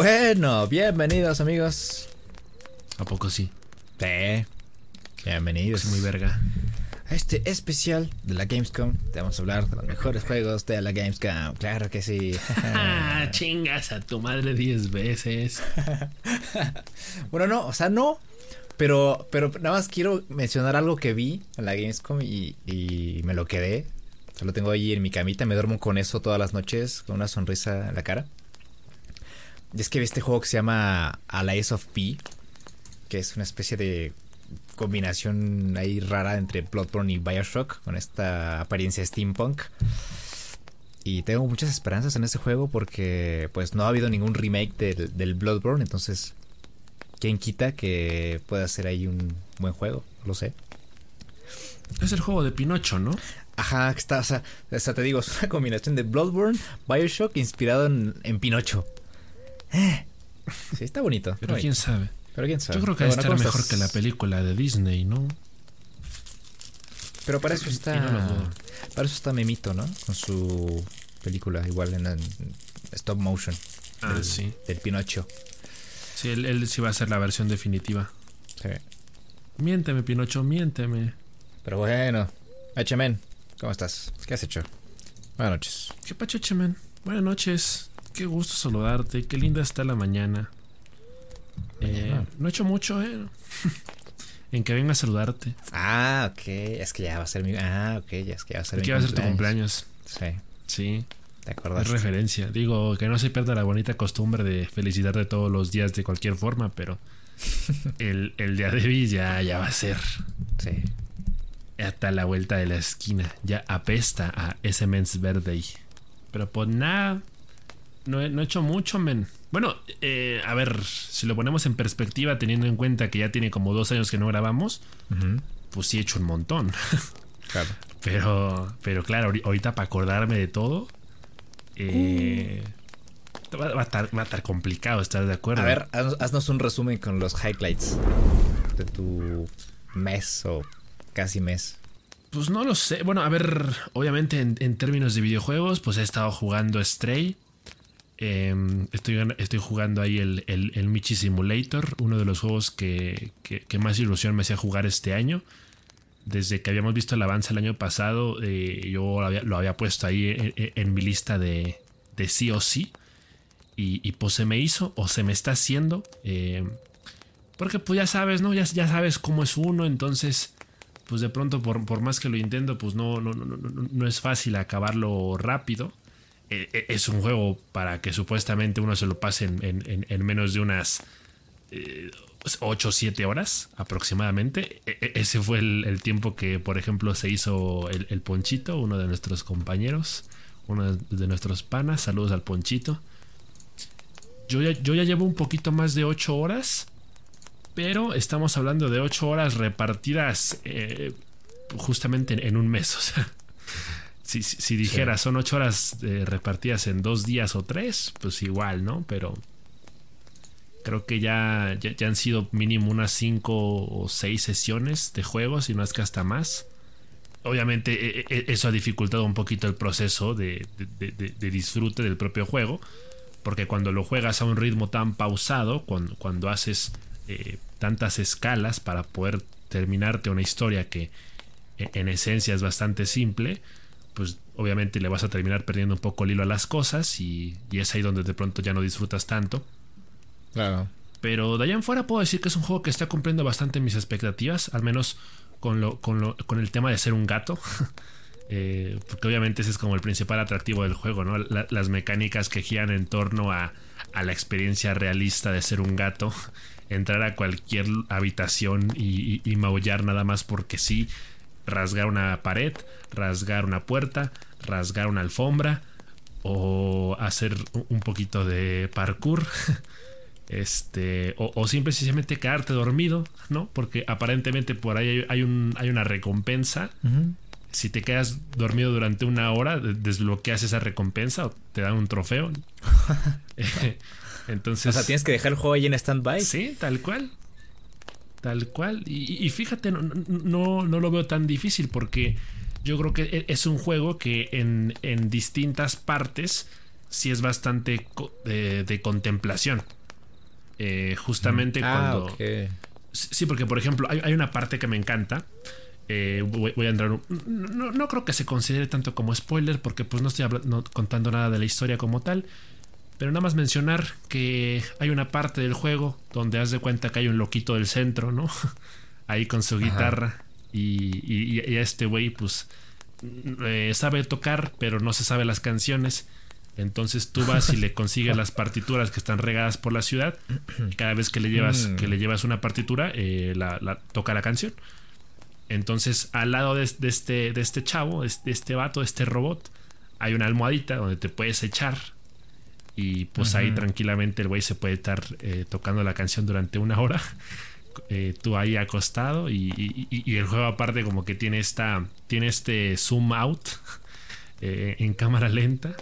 Bueno, bienvenidos amigos. ¿A poco sí? Sí. Bienvenidos. Es muy verga. A este especial de la Gamescom. Te vamos a hablar de los mejores juegos de la Gamescom. Claro que sí. Ah, chingas a tu madre 10 veces. bueno, no, o sea, no. Pero, pero nada más quiero mencionar algo que vi en la Gamescom y, y me lo quedé. Se lo tengo ahí en mi camita. Me duermo con eso todas las noches, con una sonrisa en la cara. Y es que vi este juego que se llama Allies of P, que es una especie de combinación ahí rara entre Bloodborne y Bioshock, con esta apariencia steampunk. Y tengo muchas esperanzas en ese juego porque pues no ha habido ningún remake del, del Bloodborne, entonces ¿quién quita que pueda ser ahí un buen juego? Lo sé. Es el juego de Pinocho, ¿no? Ajá, está, o sea, o sea, te digo, es una combinación de Bloodborne, Bioshock inspirado en, en Pinocho. Sí, está bonito. Pero quién sabe. Pero quién sabe. Yo creo que va a estar ¿cómo mejor estás? que la película de Disney, ¿no? Pero para eso está. No para eso está Memito, ¿no? Con su película, igual en, en stop motion. Ah, del, sí. Del Pinocho. Sí, él, él sí va a ser la versión definitiva. Sí. Miénteme, Pinocho, miénteme. Pero bueno. H-Men, ¿cómo estás? ¿Qué has hecho? Buenas noches. ¿Qué pacho, Chemen? Buenas noches. Qué gusto saludarte. Qué linda está la mañana. Eh, no he hecho mucho, ¿eh? en que venga a saludarte. Ah, ok. Es que ya va a ser mi. Ah, ok. Ya es que ya va a ser Aquí mi va a ser tu cumpleaños. Sí, Sí, te es acordaste. referencia. Digo, que no se pierda la bonita costumbre de felicitarte todos los días de cualquier forma, pero el, el día de hoy ya, ya va a ser Sí. hasta la vuelta de la esquina. Ya apesta a ese men's birthday. Pero pues nada, no he, no he hecho mucho, men. Bueno, eh, a ver, si lo ponemos en perspectiva, teniendo en cuenta que ya tiene como dos años que no grabamos, pues sí he hecho un montón. Claro. Pero, pero claro, ahori- ahorita para acordarme de todo, eh, va, va a estar, va a estar complicado, ¿estás de acuerdo? A ver, haznos, haznos un resumen con los highlights de tu mes o casi mes. Pues no lo sé. Bueno, a ver, obviamente en, en términos de videojuegos, pues he estado jugando Stray. Eh, estoy, estoy jugando ahí el, el, el Michi Simulator, uno de los juegos que, que- más ilusión me hacía jugar este año. Desde que habíamos visto el avance el año pasado, eh, yo lo había, puesto ahí en, en- en mi lista de, de sí o sí. Y, pues se me hizo o se me está haciendo. eh, porque pues ya sabes, ¿no? Ya, ya sabes cómo es uno, entonces pues de pronto por, por más que lo intento, pues no, no, no- no es fácil acabarlo rápido. Eh, eh, es un juego para que supuestamente uno se lo pase en, en- en- en menos de unas 8 o 7 horas aproximadamente. E- e- ese fue el, tiempo que, por ejemplo, se hizo el, el Ponchito, uno de nuestros compañeros, uno de nuestros panas. Saludos al Ponchito. Yo ya, yo ya llevo un poquito más de 8 horas. Pero estamos hablando de 8 horas repartidas eh, justamente en, en un mes. O sea, si, si, si dijera son 8 horas eh, repartidas en dos días o tres, pues igual, ¿no? Pero creo que ya, ya, ya han sido mínimo unas 5 o 6 sesiones de juegos, y no es que hasta más. Obviamente e- e- eso ha dificultado un poquito el proceso de, de- de- de disfrute del propio juego. Porque cuando lo juegas a un ritmo tan pausado, cuando, cuando haces eh, tantas escalas para poder terminarte una historia que e- en esencia es bastante simple, pues obviamente le vas a terminar perdiendo un poco el hilo a las cosas y, y es ahí donde de pronto ya no disfrutas tanto. Claro. Pero de allá en fuera puedo decir que es un juego que está cumpliendo bastante mis expectativas, al menos con, lo, con, lo- con el tema de ser un gato. Eh, porque obviamente ese es como el principal atractivo del juego, ¿no? La- las mecánicas que giran en torno a, a la experiencia realista de ser un gato. Entrar a cualquier habitación y, y- y maullar nada más porque sí. Rasgar una pared, rasgar una puerta, rasgar una alfombra o hacer un- poquito de parkour. Este, o, o simple y sencillamente quedarte dormido, ¿no? Porque aparentemente por ahí hay, hay un, hay una recompensa. Si te quedas dormido durante una hora, de- desbloqueas esa recompensa o te dan un trofeo. Entonces, O sea, tienes que dejar el juego ahí en stand-by. sí, tal cual. Tal cual. Y, y fíjate, no, no, no lo veo tan difícil porque yo creo que e- es un juego que en, en distintas partes sí es bastante de, contemplación. Eh, justamente ah, cuando... Sí, porque por ejemplo, hay, una parte que me encanta. Eh, voy, a entrar. No, creo que se considere tanto como spoiler, porque pues no estoy contando nada de la historia como tal. Pero nada más mencionar que hay una parte del juego donde has de cuenta que hay un loquito del centro, ¿no? Ahí con su guitarra. Y, y, este güey, pues, eh, sabe tocar, pero no se sabe las canciones. Entonces tú vas y le consigues las partituras que están regadas por la ciudad. Cada vez que le llevas, mm. que le llevas una partitura, eh, la, toca la canción. Entonces, al lado de, este, de este chavo, de este vato, de este robot, hay una almohadita donde te puedes echar. Y pues ahí tranquilamente el güey se puede estar eh, tocando la canción durante una hora. Eh, tú ahí acostado. Y, y, el juego aparte como que tiene esta. Tiene este zoom out. en cámara lenta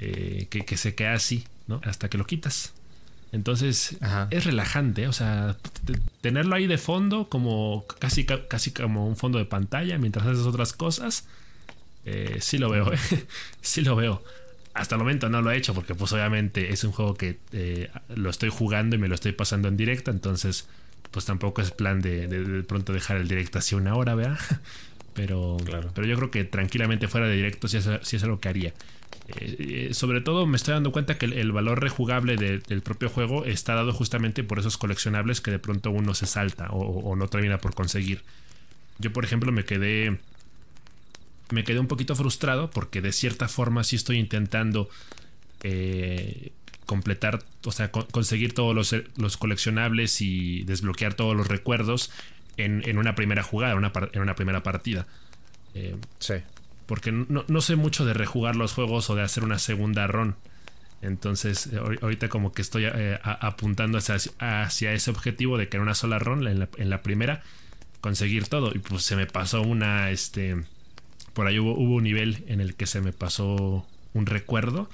eh, que, se queda así, ¿no? Hasta que lo quitas. Entonces es relajante, o sea, tenerlo ahí de fondo, como casi, casi como un fondo de pantalla mientras haces otras cosas, eh, sí lo veo, ¿eh? sí lo veo. Hasta el momento no lo he hecho porque pues obviamente es un juego que eh, lo estoy jugando y me lo estoy pasando en directo, entonces pues tampoco es plan de, de, pronto dejar el directo así una hora, ¿verdad? Pero, claro. pero yo creo que tranquilamente fuera de directo sí es, sí es algo que haría. Eh, sobre todo me estoy dando cuenta que el, valor rejugable del propio juego está dado justamente por esos coleccionables que de pronto uno se salta o, no termina por conseguir. Yo, por ejemplo, me quedé. Me quedé un poquito frustrado porque de cierta forma sí estoy intentando eh, completar, o sea, conseguir todos los, los, coleccionables y desbloquear todos los recuerdos en, una primera jugada, en una primera partida. Eh, sí porque no, sé mucho de rejugar los juegos o de hacer una segunda run. Entonces, eh, ahorita como que estoy eh, apuntando hacia, ese objetivo de que en una sola run, en la, primera, conseguir todo. Y pues se me pasó una, este, por ahí hubo, hubo un nivel en el que se me pasó un recuerdo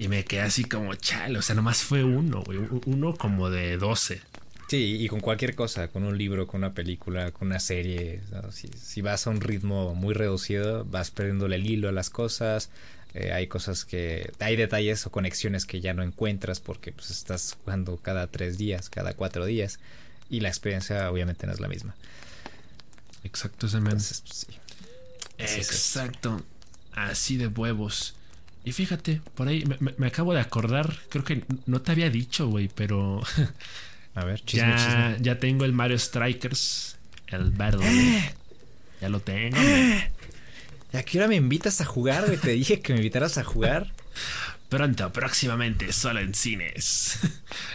y me quedé así como, chale, o sea, nomás fue uno, uno como de 12. Sí, y con cualquier cosa, con un libro, con una película, con una serie. Si, vas a un ritmo muy reducido, vas perdiéndole el hilo a las cosas. Eh, hay cosas que. Hay detalles o conexiones que ya no encuentras porque pues, estás jugando cada tres días, cada cuatro días. Y la experiencia, obviamente, no es la misma. Exacto, ese pues, sí. Exacto. Así de huevos. Y fíjate, por ahí me, me acabo de acordar, creo que no te había dicho, güey, pero A ver, chisme, ya, chisme. ya tengo el Mario Strikers, el Battle. Eh. Ya lo tengo. Eh. ¿A qué hora me invitas a jugar, güey? Te dije que me invitaras a jugar. Pronto, próximamente, solo en cines.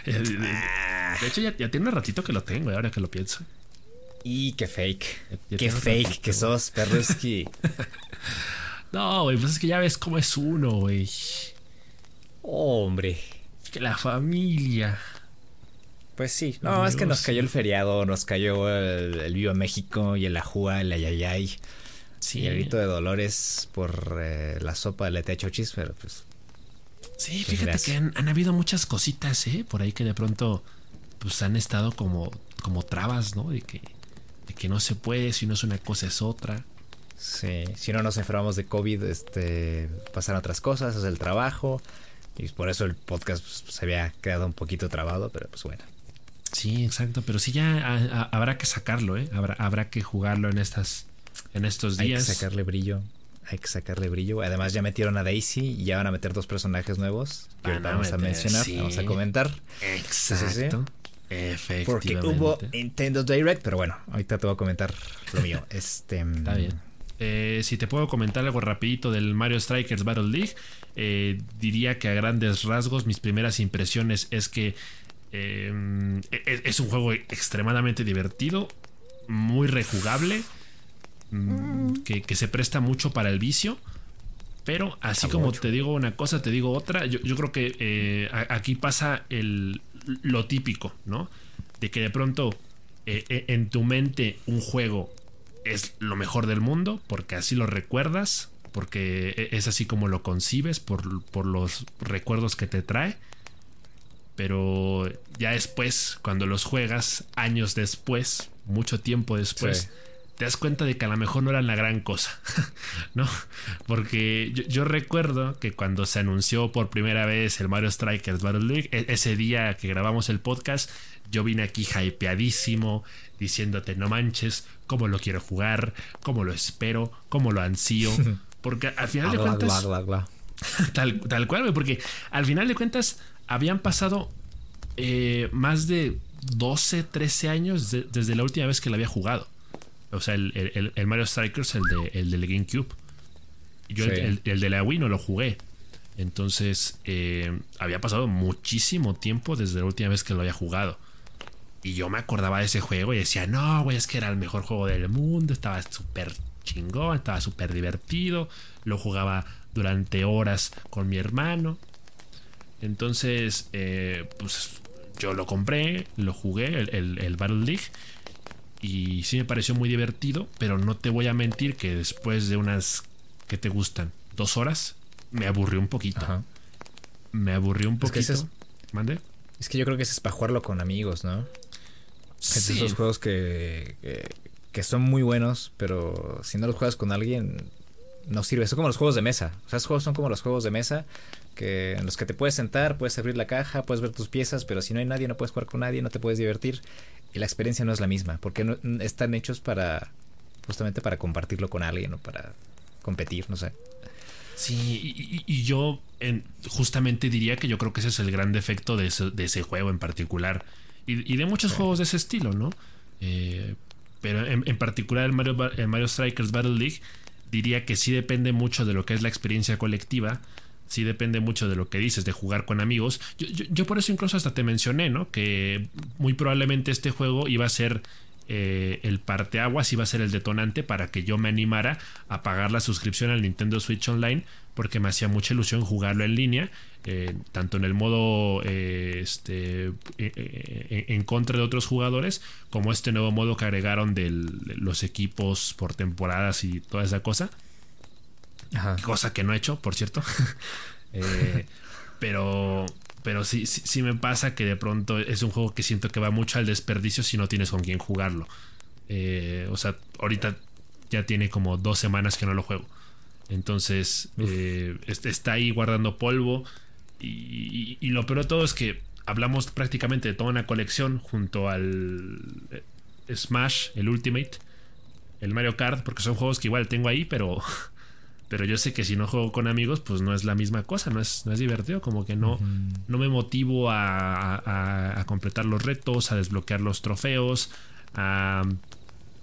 Ah. de hecho, ya, tiene un ratito que lo tengo, ahora que lo pienso. Y qué fake. qué fake que sos, Perruski. no, güey, pues es que ya ves cómo es uno, güey. hombre. Que la familia. Pues sí, no, es que nos cayó el feriado, nos cayó el, el Viva México y el Ajua, el Ayayay. Sí. Y el grito de Dolores por eh, la sopa de letechochis, pero pues. Sí, fíjate que han, habido muchas cositas, ¿eh? Por ahí que de pronto, pues han estado como, como trabas, ¿no? De que, de que no se puede, si no es una cosa es otra. Sí, si no nos enfermamos de COVID, este, pasan otras cosas, es el trabajo. Y por eso el podcast pues, se había quedado un poquito trabado, pero pues bueno. Sí, exacto, pero sí ya habrá que sacarlo, ¿eh? Habrá, habrá que jugarlo en estas en estos días. Hay que sacarle brillo. Hay que sacarle brillo. Además ya metieron a Daisy y ya van a meter dos personajes nuevos que vamos a mencionar, vamos a comentar. Exacto. Efectivamente. Porque hubo Nintendo Direct, pero bueno, ahorita te voy a comentar lo mío. Este, Está bien. Eh, si te puedo comentar algo rapidito del Mario Strikers Battle League, eh, diría que a grandes rasgos mis primeras impresiones es que Em, e-, es un juego extremadamente divertido, muy rejugable, mm, que, se presta mucho para el vicio. Pero así como te digo una cosa, te digo otra. Yo, creo que eh, aquí pasa el, lo típico, ¿no? De que de pronto eh, e-, en tu mente un juego es lo mejor del mundo, porque así lo recuerdas, porque es así como lo concibes, por, por los recuerdos que te trae pero ya después, cuando los juegas, años después, mucho tiempo después, te das cuenta de que a lo mejor no eran la gran cosa, ¿no? Porque yo, recuerdo que cuando se anunció por primera vez el Mario Strikers Battle League, e, ese día que grabamos el podcast, yo vine aquí hypeadísimo, diciéndote, no manches, cómo lo quiero jugar, cómo lo espero, cómo lo ansío. Porque al final de cuentas... tal, tal cual, porque al final de cuentas habían pasado eh, más de 12, 13 años desde la última vez que lo había jugado. O sea, el, Mario Strikers, el de, el del GameCube. Yo el, de la Wii no lo jugué. Entonces, eh, había pasado muchísimo tiempo desde la última vez que lo había jugado. Y yo me acordaba de ese juego y decía, no, güey, es que era el mejor juego del mundo, estaba súper chingón, estaba súper divertido, lo jugaba durante horas con mi hermano. Entonces, eh, pues yo lo compré, lo jugué, el, el Battle League y sí me pareció muy divertido, pero no te voy a mentir que después de unas que te gustan dos horas, me aburrió un poquito. Me aburrió un poquito. Es que ¿Mande? Es que yo creo que ese es para jugarlo con amigos, ¿no? Sí. esos juegos que, que, son muy buenos, pero si no los juegas con alguien, no sirve. Son como los juegos de mesa. O sea, esos juegos son como los juegos de mesa que en los que te puedes sentar, puedes abrir la caja, puedes ver tus piezas, pero si no hay nadie, no puedes jugar con nadie, no te puedes divertir y la experiencia no es la misma, porque no, están hechos para justamente para compartirlo con alguien o para competir, no sé. Sí, y, yo justamente diría que yo creo que ese es el gran defecto de ese, juego en particular. Y, de muchos juegos de ese estilo, ¿no? Eh, pero en, particular el Mario, el Mario Strikers Battle League diría que sí depende mucho de lo que es la experiencia colectiva sí depende mucho de lo que dices, de jugar con amigos. Yo, por eso incluso hasta te mencioné, ¿no? Que muy probablemente este juego iba a ser eh, el parteaguas, iba a ser el detonante para que yo me animara a pagar la suscripción al Nintendo Switch Online, porque me hacía mucha ilusión jugarlo en línea. Eh, tanto en el modo eh, este, en contra de otros jugadores, como este nuevo modo que agregaron de los equipos por temporadas y toda esa cosa cosa que no he hecho, por cierto. Eh, pero pero sí, sí, me pasa que de pronto es un juego que siento que va mucho al desperdicio si no tienes con quién jugarlo. Eh, o sea, ahorita ya tiene como dos semanas que no lo juego. Entonces, eh, está ahí guardando polvo. Y, y, lo peor de todo es que hablamos prácticamente de toda una colección junto al Smash, el Ultimate, el Mario Kart, porque son juegos que igual tengo ahí, pero pero yo sé que si no juego con amigos, pues no es la misma cosa, no es, no es divertido, como que no, no me motivo a, a, completar los retos, a desbloquear los trofeos, a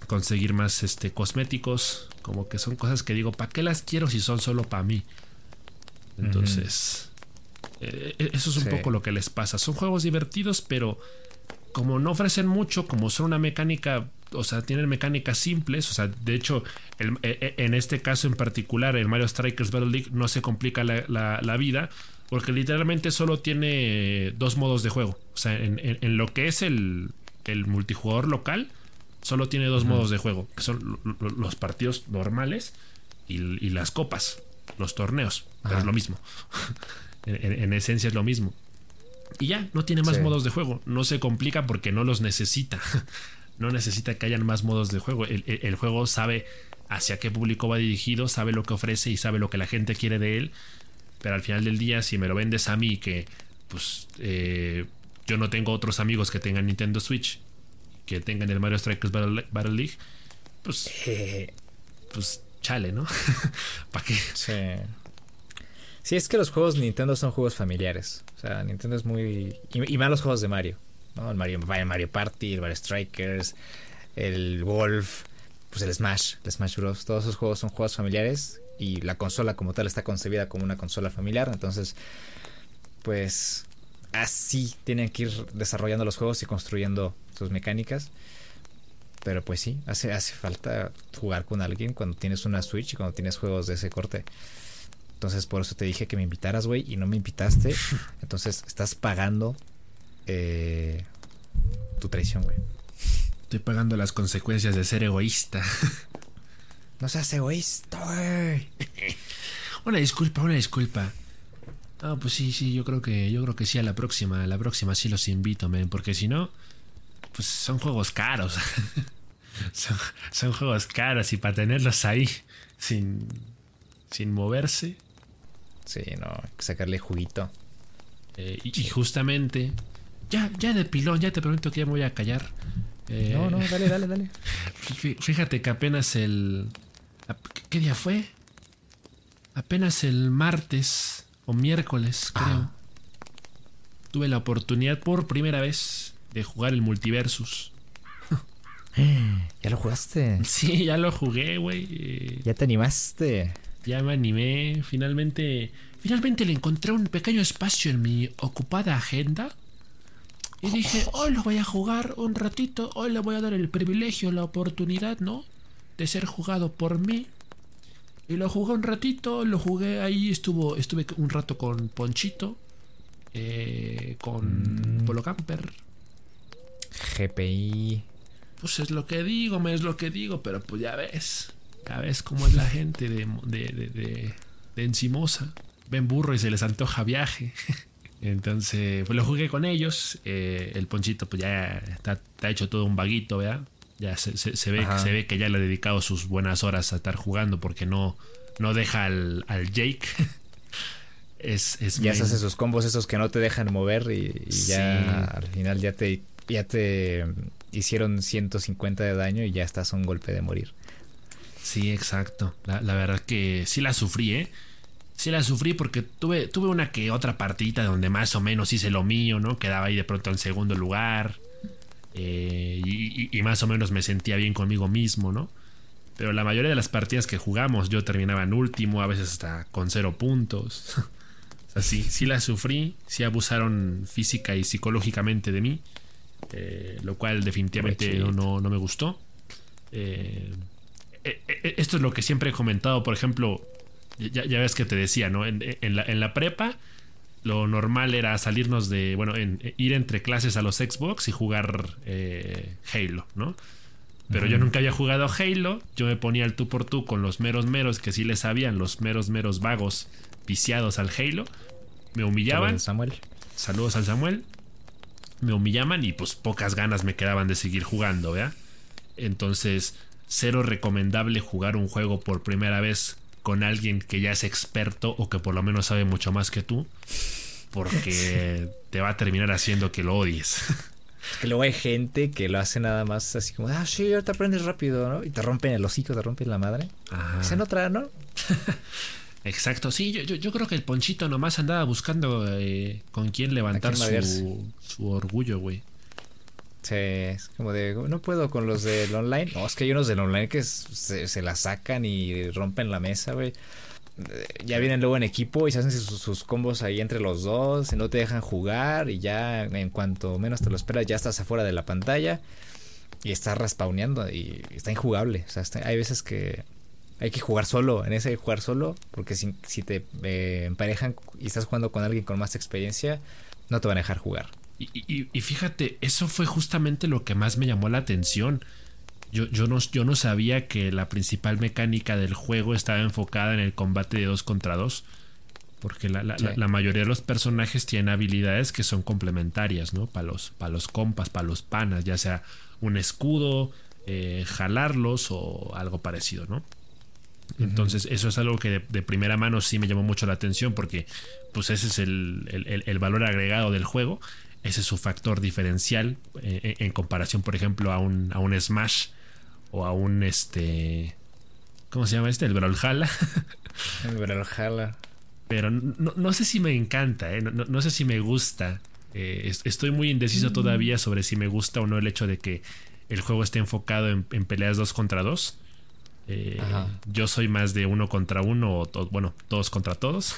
conseguir más este, cosméticos, como que son cosas que digo, ¿para qué las quiero si son solo para mí? Entonces, eh, eh, eso es un poco lo que les pasa. Son juegos divertidos, pero como no ofrecen mucho, como son una mecánica o sea, tienen mecánicas simples. O sea, de hecho, e, e, en este caso en particular, el Mario Strikers Battle League no se complica la, vida. Porque literalmente solo tiene dos modos de juego. O sea, en, lo que es el, multijugador local, solo tiene dos modos de juego. Que son los partidos normales y, las copas, los torneos. Pero es lo mismo. en, esencia es lo mismo. Y ya, no tiene más modos de juego. No se complica porque no los necesita. no necesita que hayan más modos de juego. El, juego sabe hacia qué público va dirigido, sabe lo que ofrece y sabe lo que la gente quiere de él. Pero al final del día, si me lo vendes a mí, que pues eh, yo no tengo otros amigos que tengan Nintendo Switch, que tengan el Mario Strikers Battle, League, pues, eh. pues chale, ¿no? ¿Para qué? Sí. Sí, es que los juegos Nintendo son juegos familiares. O sea, Nintendo es muy. Y, y más los juegos de Mario. El Mario, Mario Party, el Mario Strikers, el Wolf, pues el Smash, el Smash Bros. Todos esos juegos son juegos familiares y la consola como tal está concebida como una consola familiar. Entonces, pues así tienen que ir desarrollando los juegos y construyendo sus mecánicas. Pero pues sí, hace, hace falta jugar con alguien cuando tienes una Switch y cuando tienes juegos de ese corte. Entonces por eso te dije que me invitaras, güey, y no me invitaste. Entonces estás pagando eh, tu traición, güey. Estoy pagando las consecuencias de ser egoísta. No seas egoísta, güey. una disculpa, una disculpa. Ah, pues sí, sí, yo creo que yo creo que sí a la próxima, a la próxima sí los invito, men, porque si no pues son juegos caros. son, juegos caros y para tenerlos ahí sin, sin moverse. Sí, no, hay que sacarle juguito. Eh, y, justamente, ya, ya de pilón, ya te prometo que ya me voy a callar. Eh, no, no, dale, dale, dale. Fíjate que apenas el. ¿Qué día fue? Apenas el martes o miércoles, creo. Ah. Tuve la oportunidad por primera vez de jugar el Multiversus. ¿Ya lo jugaste? Sí, ya lo jugué, güey. ¿Ya te animaste? Ya me animé. Finalmente. Finalmente le encontré un pequeño espacio en mi ocupada agenda. Y dije, hoy lo voy a jugar un ratito. Hoy le voy a dar el privilegio, la oportunidad, ¿no? De ser jugado por mí. Y lo jugué un ratito, lo jugué ahí, estuvo, estuve un rato con Ponchito, eh, con mm. Polo Camper. GPI. Pues es lo que digo, me es lo que digo, pero pues ya ves, ya ves cómo es la gente de, de, encimosa. Ven burro y se les antoja viaje. Entonces, pues lo jugué con ellos. Eh, el Ponchito, pues ya está, hecho todo un vaguito, ¿verdad? Ya se, ve, se ve que ya le ha dedicado sus buenas horas a estar jugando porque no, no deja al, Jake. es, ya se hace sus combos esos que no te dejan mover y, ya al final ya te, ya te hicieron 150 de daño y ya estás a un golpe de morir. Sí, exacto. La, verdad que sí la sufrí, ¿eh? Sí la sufrí porque tuve, tuve una que otra partita donde más o menos hice lo mío, ¿no? Quedaba ahí de pronto en segundo lugar. Eh, y, más o menos me sentía bien conmigo mismo, ¿no? Pero la mayoría de las partidas que jugamos yo terminaba en último, a veces hasta con cero puntos. o sea, sí, sí la sufrí, sí abusaron física y psicológicamente de mí, eh, lo cual definitivamente no, no, me gustó. Eh, esto es lo que siempre he comentado, por ejemplo, ya, ves que te decía, ¿no? En, la, en la prepa lo normal era salirnos de, bueno, ir entre clases a los Xbox y jugar eh, Halo, ¿no? Pero yo nunca había jugado Halo, yo me ponía el tú por tú con los meros meros que sí le sabían, los meros meros vagos viciados al Halo, me humillaban. Samuel. Saludos al Samuel. Me humillaban y pues pocas ganas me quedaban de seguir jugando, ¿vea? Entonces, cero recomendable jugar un juego por primera vez con alguien que ya es experto o que por lo menos sabe mucho más que tú, porque te va a terminar haciendo que lo odies. Que luego hay gente que lo hace nada más así como, ah, sí, ahorita aprendes rápido, ¿no? Y te rompen el hocico, te rompen la madre. Se otra, ¿no? Exacto, sí, yo, yo, creo que el Ponchito nomás andaba buscando eh, con quién levantar su, su, orgullo, güey. Sí, es como de, no puedo con los del online. No, es que hay unos del online que se, la sacan y rompen la mesa, güey. Eh, ya vienen luego en equipo y se hacen sus, combos ahí entre los dos, y no te dejan jugar y ya en cuanto menos te lo esperas ya estás afuera de la pantalla y estás respawneando y está injugable. O sea, hay veces que hay que jugar solo, en ese hay que jugar solo porque si, si te eh, emparejan y estás jugando con alguien con más experiencia, no te van a dejar jugar. Y, fíjate, eso fue justamente lo que más me llamó la atención. Yo, yo, no, yo no sabía que la principal mecánica del juego estaba enfocada en el combate de dos contra dos. Porque la, mayoría de los personajes tienen habilidades que son complementarias, ¿no? Para los, para los compas, para los panas, ya sea un escudo, eh, jalarlos o algo parecido, ¿no? Entonces, eso es algo que de, primera mano sí me llamó mucho la atención porque, pues, ese es el, el valor agregado del juego. Ese es su factor diferencial eh, en comparación, por ejemplo, a un, a un Smash o a un este. ¿Cómo se llama este? El Brawlhalla. El Brawlhalla. Pero no, sé si me encanta, eh, no, sé si me gusta. Eh, estoy muy indeciso mm. todavía sobre si me gusta o no el hecho de que el juego esté enfocado en, peleas dos contra dos. yo soy más de uno contra uno o bueno, todos contra todos.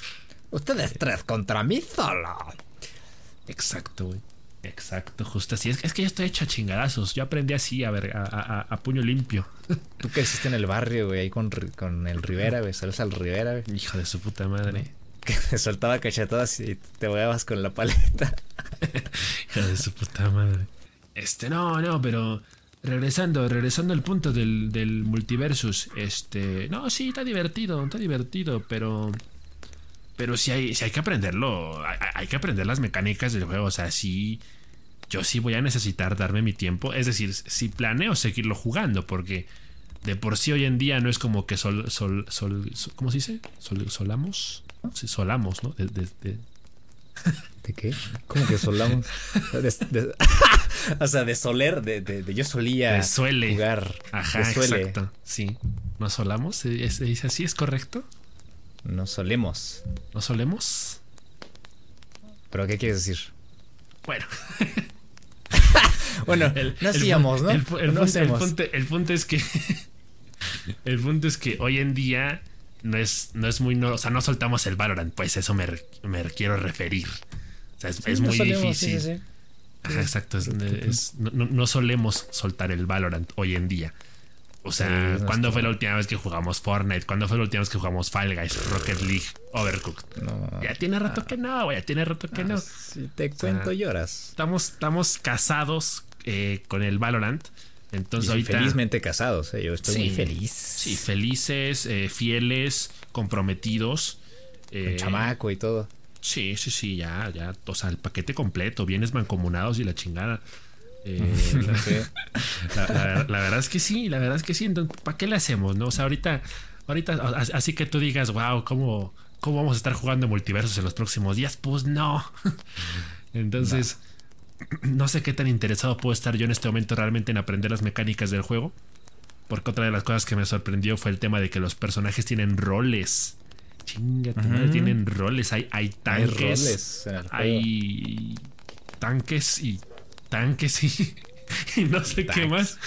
Ustedes tres contra mí solo. Exacto, güey. Exacto, justo así. Es, que yo estoy hecho a chingadazos. Yo aprendí así, a ver, a, puño limpio. Tú que hiciste en el barrio, güey, ahí con, con el Rivera, güey. Sales al Rivera, güey. Hijo de su puta madre. Que te soltaba cachetadas y te voyabas con la paleta. Hijo de su puta madre. Este, no, no, pero regresando, regresando al punto del, del multiversus. Este, no, sí, está divertido, está divertido, pero pero sí hay, hay que aprenderlo. Hay, que aprender las mecánicas del juego. O sea, sí. yo sí voy a necesitar darme mi tiempo. Es decir, si planeo seguirlo jugando, porque de por sí hoy en día no es como que sol, sol, sol, ¿cómo se dice? Sol, solamos. Sí, solamos, ¿no? De, de, de... qué? ¿Cómo que solamos? o sea, de soler, de, de, yo solía suele. jugar. Ajá, exacto. Sí. ¿No solamos? ¿Se dice así? ¿Es correcto? No solemos. ¿No solemos? ¿Pero qué quieres decir? Bueno. bueno, no hacíamos, ¿no? El, punto, es que. el punto es que hoy en día no es, no es muy. No, o sea, no soltamos el Valorant, pues eso me, me quiero referir. O sea, es, muy difícil. exacto. no, solemos soltar el Valorant hoy en día. O sea, ¿cuándo fue la última vez que jugamos Fortnite? ¿Cuándo fue la última vez que jugamos Fall Guys, Rocket League, Overcooked? ya tiene rato que no, ya tiene rato que no. Si te cuento, lloras. Estamos, estamos casados eh, con el Valorant. Entonces ahorita, felizmente casados, eh, yo estoy muy feliz. Sí, felices, eh, fieles, comprometidos. Eh, chamaco y todo. Sí, sí, sí, ya, ya. O sea, el paquete completo, bienes mancomunados y la chingada. Eh, la, verdad es que sí, la verdad es que sí. Entonces, ¿para qué le hacemos? No? O sea, ahorita, ahorita, así que tú digas, wow, ¿cómo, cómo vamos a estar jugando multiversos en los próximos días? Pues no. Entonces, no. sé qué tan interesado puedo estar yo en este momento realmente en aprender las mecánicas del juego. Porque otra de las cosas que me sorprendió fue el tema de que los personajes tienen roles. Chinga, tienen roles. Hay, hay tanques. hay tanques y tanques y, y no sé qué más.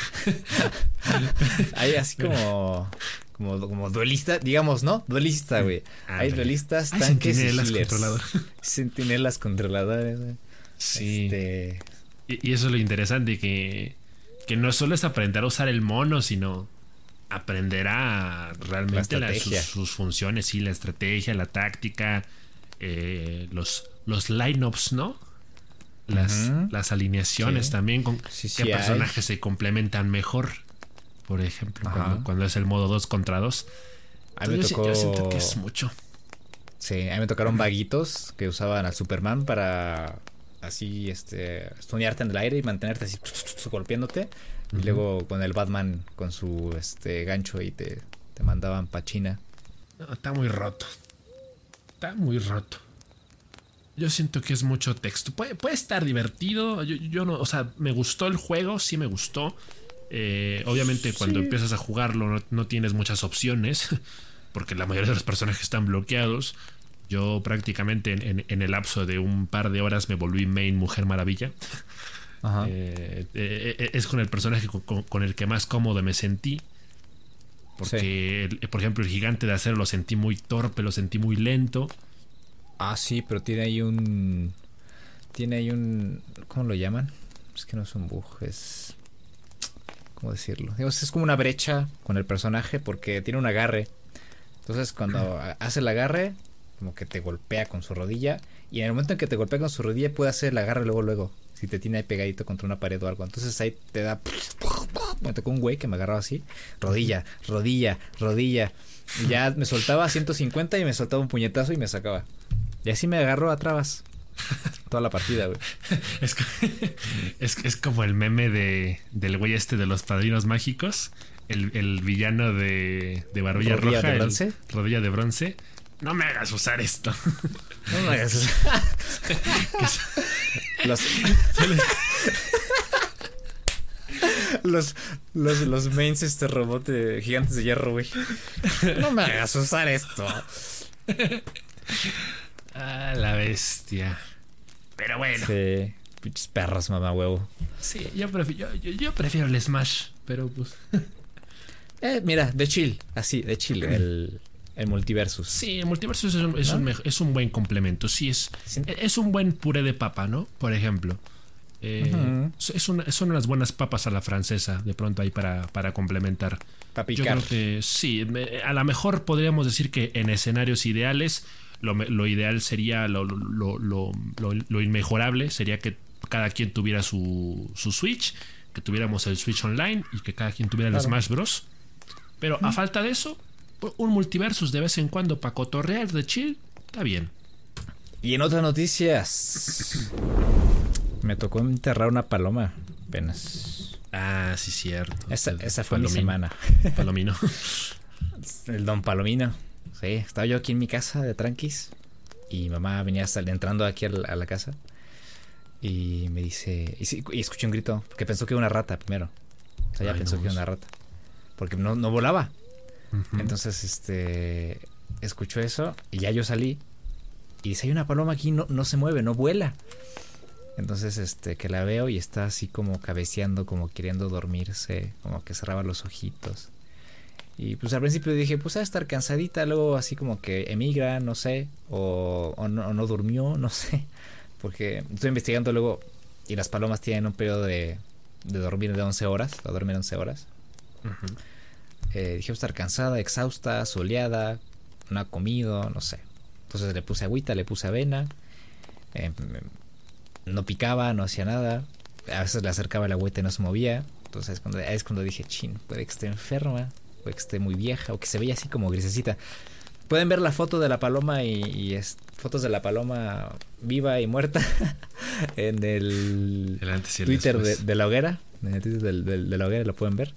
Hay así como, como, como duelista, digamos, ¿no? Duelista, güey. Hay duelistas, tanques y controladores. Sentinelas controladores, güey. Sí. Este... Y, eso es lo interesante, que, que no solo es aprender a usar el mono, sino aprender a realmente sus, funciones, y la estrategia, la táctica, eh, los, los lineups, ¿no? Las, las alineaciones también, con qué personajes se complementan mejor. Por ejemplo, cuando, es el modo 2 contra 2. A mí me tocó... yo, siento que es mucho. Sí, a mí me tocaron vaguitos que usaban al Superman para así, este, estudiarte en el aire y mantenerte así golpeándote. Y luego con el Batman con su este gancho y te, te mandaban pachina. No, está muy roto. Está muy roto. Yo siento que es mucho texto. Puede, puede estar divertido. Yo, no, o sea, me gustó el juego, sí me gustó. Eh, obviamente, cuando empiezas a jugarlo, no, tienes muchas opciones. Porque la mayoría de los personajes están bloqueados. Yo prácticamente en, el lapso de un par de horas me volví main Mujer Maravilla. Eh, eh, es con el personaje con, el que más cómodo me sentí. Porque, por ejemplo, el gigante de acero lo sentí muy torpe, lo sentí muy lento. Ah, sí, pero tiene ahí un. Tiene ahí un. ¿Cómo lo llaman? Es que no es un bug, es. ¿Cómo decirlo? es como una brecha con el personaje porque tiene un agarre. Entonces, cuando hace el agarre, como que te golpea con su rodilla. Y en el momento en que te golpea con su rodilla, puede hacer el agarre luego, luego. Si te tiene ahí pegadito contra una pared o algo. Entonces ahí te da. Me tocó un güey que me agarraba así. Rodilla, rodilla, rodilla. Y ya me soltaba a 150 y me soltaba un puñetazo y me sacaba. Y así me agarró a trabas. Toda la partida, güey. Es, es, como el meme de, del güey este de los padrinos mágicos. El, villano de, de barbilla roja. De bronce? rodilla de bronce. No me hagas usar esto. No me hagas usar. los, los, los, los mains este robot de gigantes de hierro, güey. No me hagas usar esto. Ah, la bestia. Pero bueno. Sí. Pinches perros, mamá huevo. Sí, yo prefiero, yo, prefiero el Smash, pero pues. eh, mira, de chill, así, de chill, el, el multiversus. Sí, el multiversus es un, es, un, es un, buen complemento. Sí, es, es un buen puré de papa, ¿no? Por ejemplo. Eh, es una, son unas buenas papas a la francesa, de pronto ahí para, para complementar. Yo creo que sí, a lo mejor podríamos decir que en escenarios ideales lo, ideal sería, lo, lo, inmejorable sería que cada quien tuviera su, su Switch, que tuviéramos el Switch Online y que cada quien tuviera el Smash Bros. Pero a falta de eso, un multiversus de vez en cuando para cotorrear de chill, está bien. Y en otras noticias, Me tocó enterrar una paloma apenas. Ah, sí, cierto. Esa, esa fue mi semana. Palomino. El don Palomino. Sí, estaba yo aquí en mi casa de tranquis. Y mamá venía entrando aquí a la, casa. Y me dice. Y, escuché un grito. Que pensó que era una rata primero. O sea, ya pensó que era una rata. Porque no, no volaba. Entonces, este. Escuchó eso. Y ya yo salí. Y dice: Hay una paloma aquí, no, no se mueve, no vuela. Entonces, este, que la veo y está así como cabeceando, como queriendo dormirse, como que cerraba los ojitos. Y pues al principio dije, pues a estar cansadita, luego así como que emigra, no sé, o, no, durmió, no sé. Porque estoy investigando luego, y las palomas tienen un periodo de, de dormir de 11 horas, o dormir 11 horas. eh, dije, estar cansada, exhausta, soleada, no ha comido, no sé. Entonces le puse agüita, le puse avena. Eh, no picaba, no hacía nada. A veces le acercaba el agüita y no se movía. Entonces cuando, es cuando dije, chin, puede que esté enferma, puede que esté muy vieja o que se veía así como grisecita. Pueden ver la foto de la paloma y, es, fotos de la paloma viva y muerta en el, Twitter de, la hoguera. En el Twitter de, la hoguera lo pueden ver.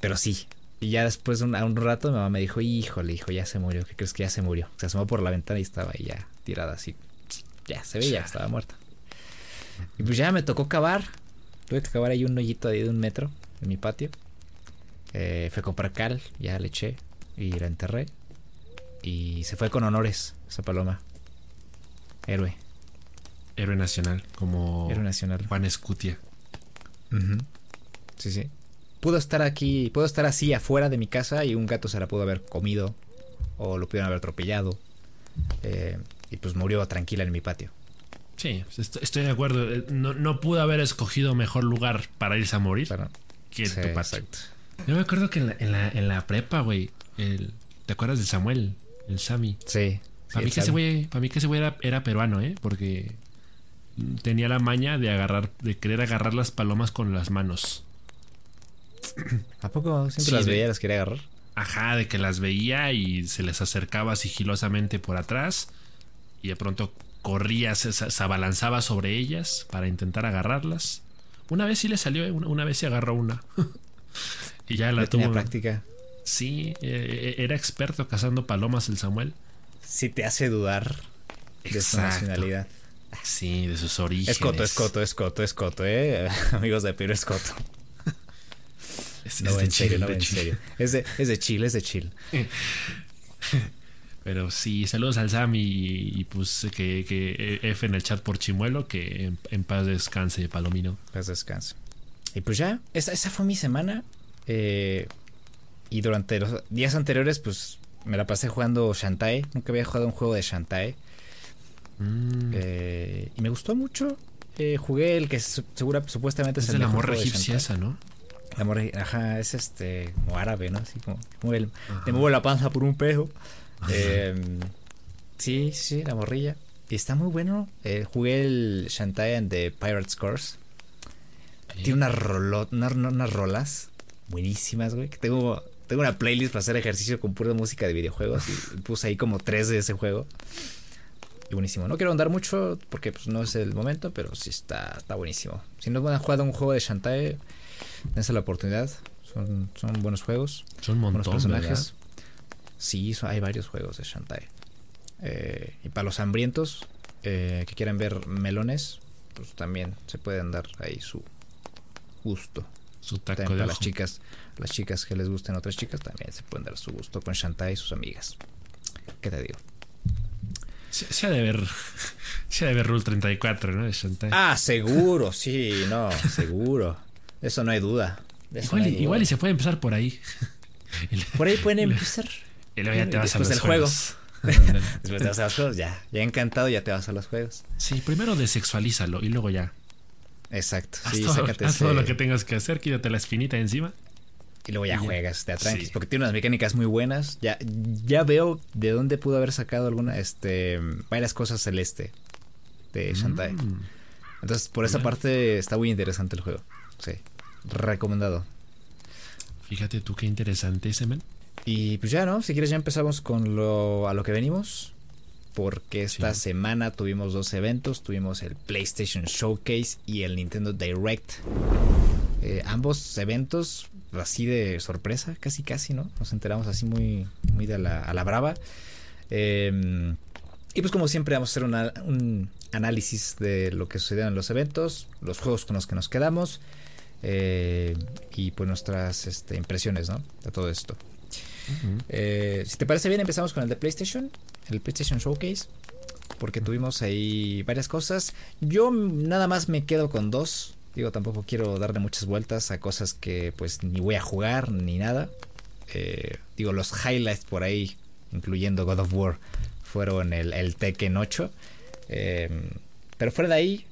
Pero sí. Y ya después un, a un rato mi mamá me dijo, híjole, hijo, ya se murió. ¿Qué crees que ya se murió? Se asomó por la ventana y estaba ahí ya tirada así. Ya se veía, estaba muerta. Y pues ya me tocó cavar. Tuve que cavar ahí un hoyito de un metro en mi patio. Eh, fue a comprar cal, ya le eché y la enterré. Y se fue con honores esa paloma. Héroe. Héroe nacional, como Héroe nacional. Juan Escutia. Sí, sí. Pudo estar aquí, puedo estar así afuera de mi casa y un gato se la pudo haber comido o lo pudieron haber atropellado. Eh, y pues murió tranquila en mi patio. Sí, estoy de acuerdo. Eh, no, no pudo haber escogido mejor lugar para irse a morir que tu Exacto. Yo me acuerdo que en la, en la, prepa, güey, ¿te acuerdas de Samuel? El Sami. Sí. Para, mí, que ese güey, para mí que ese güey era, peruano, ¿eh? Porque tenía la maña de agarrar, de querer agarrar las palomas con las manos. ¿A poco siempre las veía, las quería agarrar? Ajá, de que las veía y se les acercaba sigilosamente por atrás y de pronto corría, se, abalanzaba sobre ellas para intentar agarrarlas. Una vez sí le salió, una, vez se agarró una. y ya la tuvo. práctica. Sí, eh, era experto cazando palomas el Samuel. Sí te hace dudar de su nacionalidad. Sí, de sus orígenes. Escoto, escoto, escoto, escoto, eh. Amigos de Perú, escoto. Es, no, en serio, no, en serio. Es de, es de Chile, es de Chile. Pero sí, saludos al Sam y, pues que, que, F en el chat por Chimuelo, que en, paz descanse, Palomino. Paz descanse. Y pues ya, esa, esa fue mi semana. Eh, y durante los días anteriores, pues me la pasé jugando Shantae. Nunca había jugado un juego de Shantae. Mm. Eh, y me gustó mucho. Eh, jugué el que segura, supuestamente es, el la morra egipcia esa, ¿no? La morra, ajá, es este, como árabe, ¿no? Así como, el, te muevo la panza por un pejo. Em, sí, sí, la morrilla. Y está muy bueno. Jugué el Shantae de Pirates Course. Tiene unas, unas rolas buenísimas, güey. Que tengo, tengo una playlist para hacer ejercicio con pura música de videojuegos. Y puse ahí como tres de ese juego. Y buenísimo. No quiero andar mucho porque pues, no es el momento, pero sí está, está buenísimo. Si no han jugado un juego de Shantae, dense la oportunidad. Son, son buenos juegos. Son un buenos personajes. Sí, hay varios juegos de Shantae. Eh, y para los hambrientos eh, que quieran ver melones, pues también se pueden dar ahí su gusto. Su taco de para las chicas, las chicas que les gusten otras chicas también se pueden dar su gusto con Shantae y sus amigas. ¿Qué te digo? Se, ha de ver. Se ha de ver Rule 34, ¿no? De Shantae. Ah, seguro, sí, no, seguro. Eso no hay duda. Igual, igual y se puede empezar por ahí. Por ahí pueden empezar. Y luego ya te vas a los del juegos. juego. Después te vas a los juegos, ya. Ya encantado, ya te vas a los juegos. Sí, primero desexualízalo y luego ya. Exacto. Haz, todo, haz todo, lo que tengas que hacer, quítate la espinita encima. Y luego ya juegas, te atranques, porque tiene unas mecánicas muy buenas. Ya, ya veo de dónde pudo haber sacado alguna, este, varias cosas celeste de Shantae. Mm. Entonces, por esa parte está muy interesante el juego. Sí, recomendado. Fíjate tú qué interesante ese men. Y pues ya, ¿no? Si quieres ya empezamos con lo, a lo que venimos. Porque esta semana tuvimos dos eventos, tuvimos el PlayStation Showcase y el Nintendo Direct. Eh, ambos eventos así de sorpresa, casi casi, ¿no? Nos enteramos así muy, muy de la, a la brava. Em, y pues como siempre vamos a hacer un análisis de lo que sucedió en los eventos, los juegos con los que nos quedamos eh, y pues nuestras este, impresiones, ¿no? De todo esto. Eh, si te parece bien, empezamos con el de PlayStation, el PlayStation Showcase, porque tuvimos ahí varias cosas. Yo nada más me quedo con dos. Digo, tampoco quiero darle muchas vueltas a cosas que pues ni voy a jugar ni nada. Eh, digo, los highlights por ahí, incluyendo God of War, fueron el, el Tekken 8. Eh, pero fuera de ahí,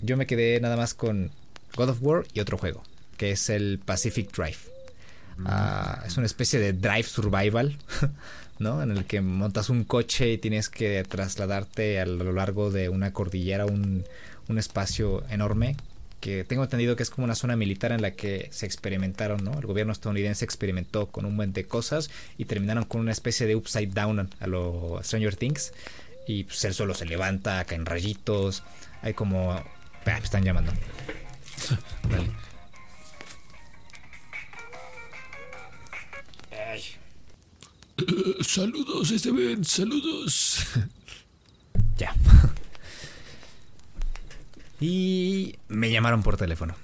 yo me quedé nada más con God of War y otro juego, que es el Pacific Drive. Ah, es una especie de drive survival, ¿no? En el que montas un coche y tienes que trasladarte a lo largo de una cordillera, un, un espacio enorme que tengo entendido que es como una zona militar en la que se experimentaron, ¿no? El gobierno estadounidense experimentó con un buen de cosas y terminaron con una especie de upside down a lo Stranger Things. Y pues el suelo se levanta, caen rayitos, hay como... Ah, me están llamando. vale. saludos, Esteban, saludos. ya. y me llamaron por teléfono.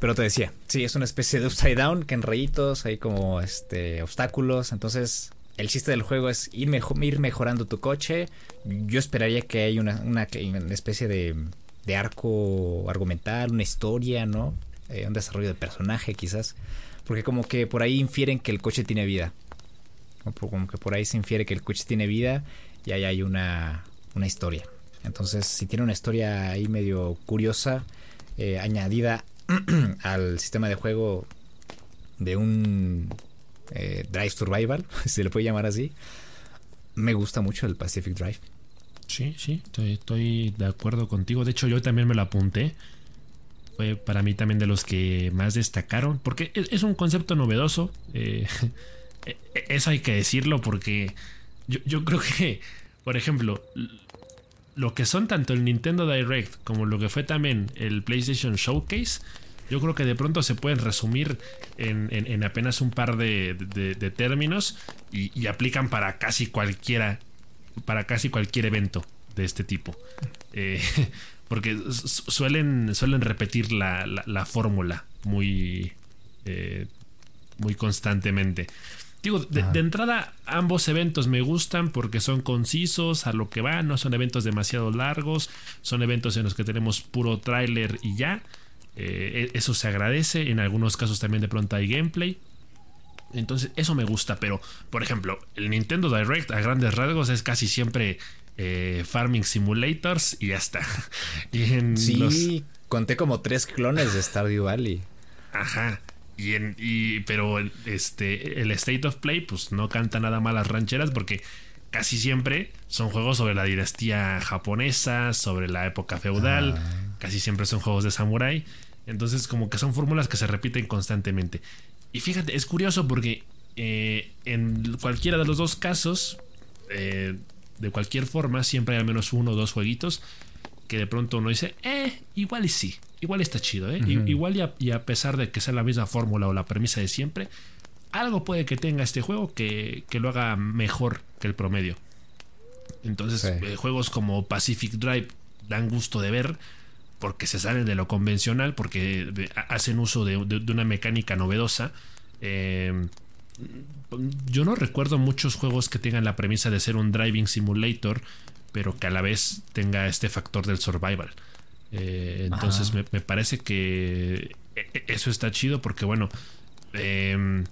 Pero te decía, sí, es una especie de upside down que en rayitos hay como este obstáculos. Entonces, el chiste del juego es ir, ir mejorando tu coche. Yo esperaría que haya una, una, especie de, de, arco argumental, una historia, ¿no? Eh, un desarrollo de personaje, quizás. Porque como que por ahí infieren que el coche tiene vida. Como que por ahí se infiere que el coche tiene vida y ahí hay una, una historia. Entonces, si tiene una historia ahí medio curiosa, eh, añadida al sistema de juego de un eh, Drive Survival, si se le puede llamar así, me gusta mucho el Pacific Drive. Sí, sí, estoy, de acuerdo contigo. De hecho, yo también me lo apunté. Fue para mí también de los que más destacaron, porque es, un concepto novedoso. Eh, eso hay que decirlo porque yo, creo que, por ejemplo, lo que son tanto el Nintendo Direct como lo que fue también el PlayStation Showcase, yo creo que de pronto se pueden resumir en, apenas un par de, términos y, aplican para casi cualquiera, para casi cualquier evento de este tipo. Eh, porque suelen, suelen repetir la, fórmula muy, eh, muy constantemente. Digo, de, entrada, ambos eventos me gustan porque son concisos, a lo que van, no son eventos demasiado largos, son eventos en los que tenemos puro tráiler y ya. Eh, e, eso se agradece, en algunos casos también de pronto hay gameplay. Entonces, eso me gusta, pero, por ejemplo, el Nintendo Direct a grandes rasgos es casi siempre eh, Farming Simulators y ya está. y en sí, conté como tres clones de Stardew Valley. Ajá. Y, en, y pero este el State of Play pues no canta nada mal las rancheras porque casi siempre son juegos sobre la dinastía japonesa, sobre la época feudal, ah. casi siempre son juegos de samurai. Entonces como que son fórmulas que se repiten constantemente. Y fíjate, es curioso porque eh, en cualquiera de los dos casos, eh, de cualquier forma, siempre hay al menos uno o dos jueguitos que de pronto uno dice, eh, igual y sí, igual está chido, ¿eh? Igual y a, pesar de que sea la misma fórmula o la premisa de siempre, algo puede que tenga este juego que, lo haga mejor que el promedio. Entonces, eh, juegos como Pacific Drive dan gusto de ver porque se salen de lo convencional, porque hacen uso de, una mecánica novedosa. Em, yo no recuerdo muchos juegos que tengan la premisa de ser un driving simulator, pero que a la vez tenga este factor del survival. Eh, entonces me, parece que e, e, eso está chido porque bueno, em,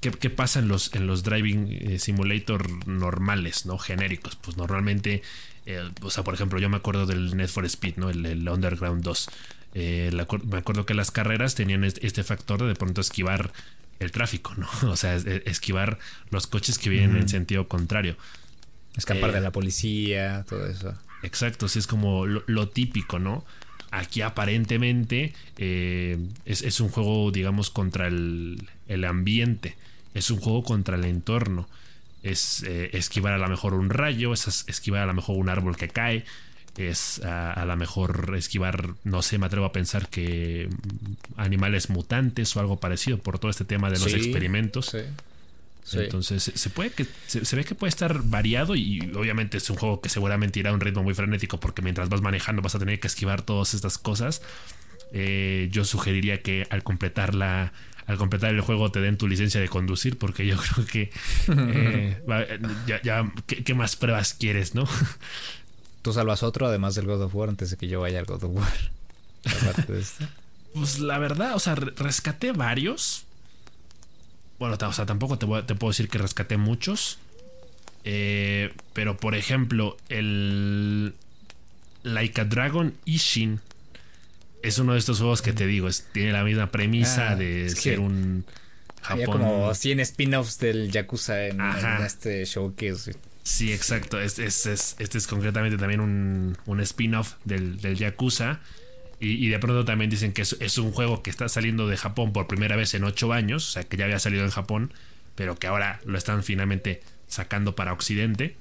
¿qué, pasa en los, en los driving eh, simulator normales, no genéricos? Pues normalmente, eh, o sea, por ejemplo, yo me acuerdo del Net for Speed, ¿no? El, Underground 2. me acuerdo que las carreras tenían este factor de de pronto esquivar el tráfico, ¿no? O sea, esquivar los coches que vienen en sentido contrario. Escapar de la policía, todo eso. Exacto, sí es como lo, típico, ¿no? Aquí aparentemente eh, es, un juego, digamos, contra el, ambiente, es un juego contra el entorno. es eh, esquivar a lo mejor un rayo, es esquivar a lo mejor un árbol que cae, es a, lo mejor esquivar, no sé, me atrevo a pensar que animales mutantes o algo parecido por todo este tema de los experimentos. Entonces se puede que se, ve que puede estar variado y obviamente es un juego que seguramente irá a un ritmo muy frenético porque mientras vas manejando vas a tener que esquivar todas estas cosas. Eh, yo sugeriría que al completar la al completar el juego te den tu licencia de conducir porque yo creo que eh, ya, ¿qué, más pruebas quieres, no? ¿Tú salvas otro además del God of War antes de que yo vaya al God of War? Pues la verdad, o sea, rescaté varios. Bueno, o sea, tampoco te, puedo decir que rescaté muchos. Eh, pero por ejemplo, el Like a Dragon Ishin es uno de estos juegos que te digo, tiene la misma premisa ah, de ser un Japón. Había como 100 spin-offs del Yakuza en, este showcase. Sí, exacto. Este, es concretamente también un, spin-off del, Yakuza. Y, de pronto también dicen que es, un juego que está saliendo de Japón por primera vez en 8 años. O sea, que ya había salido en Japón, pero que ahora lo están finalmente sacando para Occidente.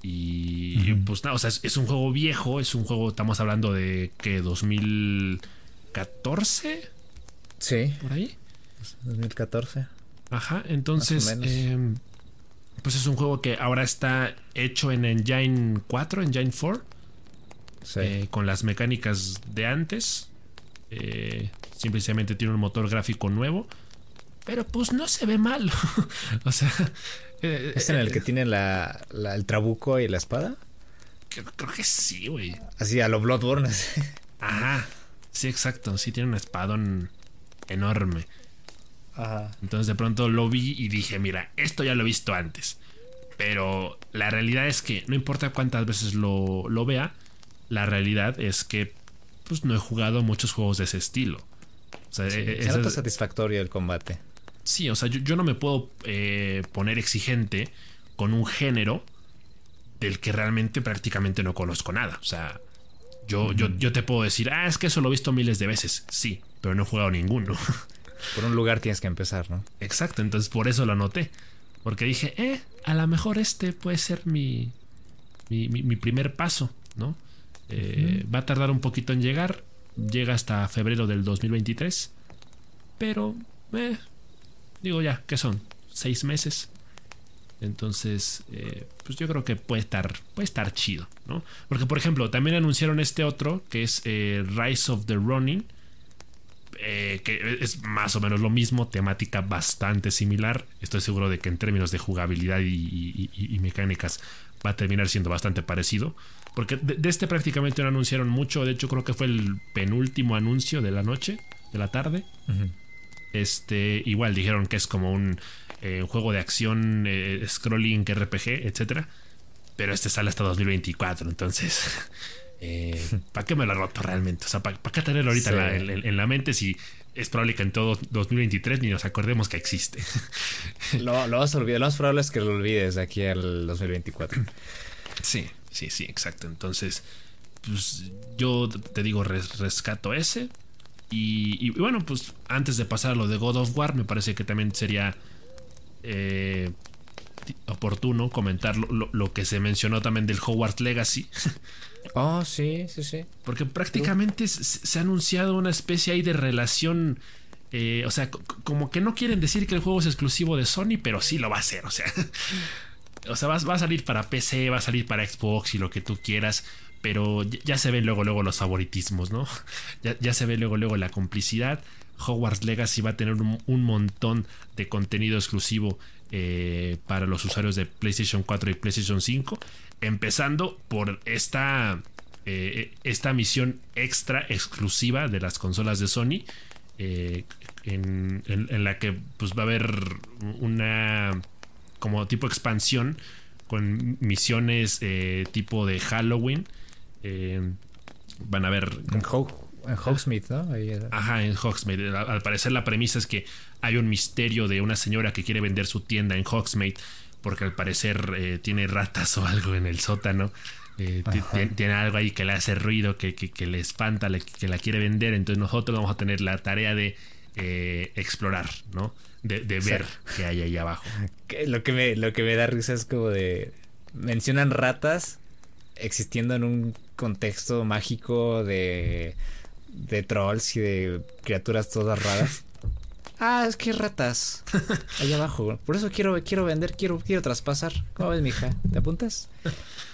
Y pues nada, o sea, es, un juego viejo, es un juego, estamos hablando de que 2014. Sí. Por ahí. 2014. Ajá, entonces, em, pues es un juego que ahora está hecho en Engine 4, Engine 4. Sí. Eh, con las mecánicas de antes. Eh, simplemente tiene un motor gráfico nuevo. Pero pues no se ve mal. o sea, eh, ¿Es en el que eh, tiene la, el trabuco y la espada? Creo, que sí, güey. Así a lo Bloodborne. Ajá. Sí, exacto. Sí, tiene un espadón enorme. Ajá. Entonces de pronto lo vi y dije, mira, esto ya lo he visto antes. Pero la realidad es que no importa cuántas veces lo, lo vea, la realidad es que pues no he jugado muchos juegos de ese estilo. O sea, e, es, satisfactorio el combate. Sí, o sea, yo, no me puedo eh, poner exigente con un género del que realmente prácticamente no conozco nada. O sea, yo, yo, yo te puedo decir, ah, es que eso lo he visto miles de veces. Sí, pero no he jugado ninguno. Por un lugar tienes que empezar, ¿no? Exacto, entonces por eso lo anoté. Porque dije, eh, a lo mejor este puede ser mi, mi, primer paso, ¿no? Eh, va a tardar un poquito en llegar. Llega hasta febrero del 2023. Pero, eh, digo ya, ¿qué son? Seis meses. Entonces, eh, pues yo creo que puede estar, puede estar chido, ¿no? Porque, por ejemplo, también anunciaron este otro, que es eh, Rise of the Running, eh, que es más o menos lo mismo, temática bastante similar. Estoy seguro de que en términos de jugabilidad y, mecánicas va a terminar siendo bastante parecido. Porque de, este prácticamente no anunciaron mucho, de hecho creo que fue el penúltimo anuncio de la noche, de la tarde. Este, igual dijeron que es como un, eh, juego de acción, eh, scrolling, RPG, etcétera. Pero este sale hasta 2024, entonces. Eh, ¿Para qué me lo roto realmente? O sea, ¿para, qué tenerlo ahorita en, la, mente si es probable que en todo 2023 ni nos acordemos que existe? lo, lo, vas a olvidar, lo más probable es que lo olvides de aquí al 2024. Sí, sí, sí, exacto. Entonces, pues yo te digo, rescato ese. Y, bueno, pues antes de pasar a lo de God of War, me parece que también sería eh, oportuno comentar lo, que se mencionó también del Hogwarts Legacy. Oh, sí, sí, sí. Porque prácticamente se, ha anunciado una especie ahí de relación. Eh, o sea, como que no quieren decir que el juego es exclusivo de Sony, pero sí lo va a ser. O sea, o sea va, a salir para PC, va a salir para Xbox y lo que tú quieras pero ya se ven luego, luego los favoritismos, ¿no? Ya, se ve luego, luego la complicidad. Hogwarts Legacy va a tener un, montón de contenido exclusivo eh, para los usuarios de PlayStation 4 y PlayStation 5, empezando por esta, eh, esta misión extra exclusiva de las consolas de Sony, eh, en, la que pues, va a haber una como tipo expansión con misiones tipo de Halloween eh, van a ver. En, Hogsmeade, ¿no? Ajá, en Hogsmeade. Al, parecer la premisa es que hay un misterio de una señora que quiere vender su tienda en Hogsmeade porque al parecer eh, tiene ratas o algo en el sótano. Eh, tiene algo ahí que le hace ruido, que, le espanta, que la quiere vender. Entonces nosotros vamos a tener la tarea de eh, explorar, ¿no? De, ver qué hay ahí abajo. Lo que, me, lo que me da risa es como de... Mencionan ratas existiendo en un contexto mágico de, de trolls y de criaturas todas raras. Ah, es que ratas. Allá abajo. Por eso quiero, quiero vender, quiero, quiero traspasar. ¿Cómo ves, mija? ¿Te apuntas?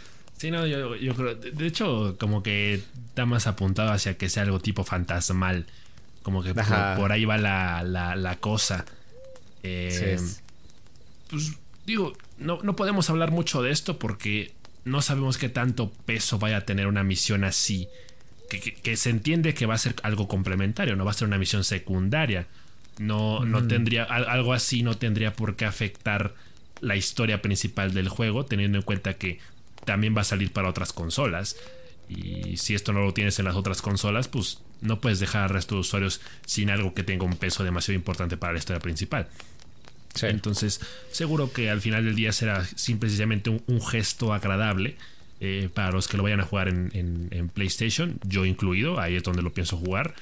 Sí, no, yo, yo creo. De hecho, como que está más apuntado hacia que sea algo tipo fantasmal. Como que por, ahí va la, la, cosa. Eh, pues digo, no, no podemos hablar mucho de esto porque no sabemos qué tanto peso vaya a tener una misión así. Que, se entiende que va a ser algo complementario, no va a ser una misión secundaria. No, no tendría, algo así no tendría por qué afectar la historia principal del juego, teniendo en cuenta que también va a salir para otras consolas. Y si esto no lo tienes en las otras consolas, pues no puedes dejar al resto de usuarios sin algo que tenga un peso demasiado importante para la historia principal. Entonces, seguro que al final del día será simplemente un, gesto agradable eh, para los que lo vayan a jugar en, PlayStation, yo incluido, ahí es donde lo pienso jugar.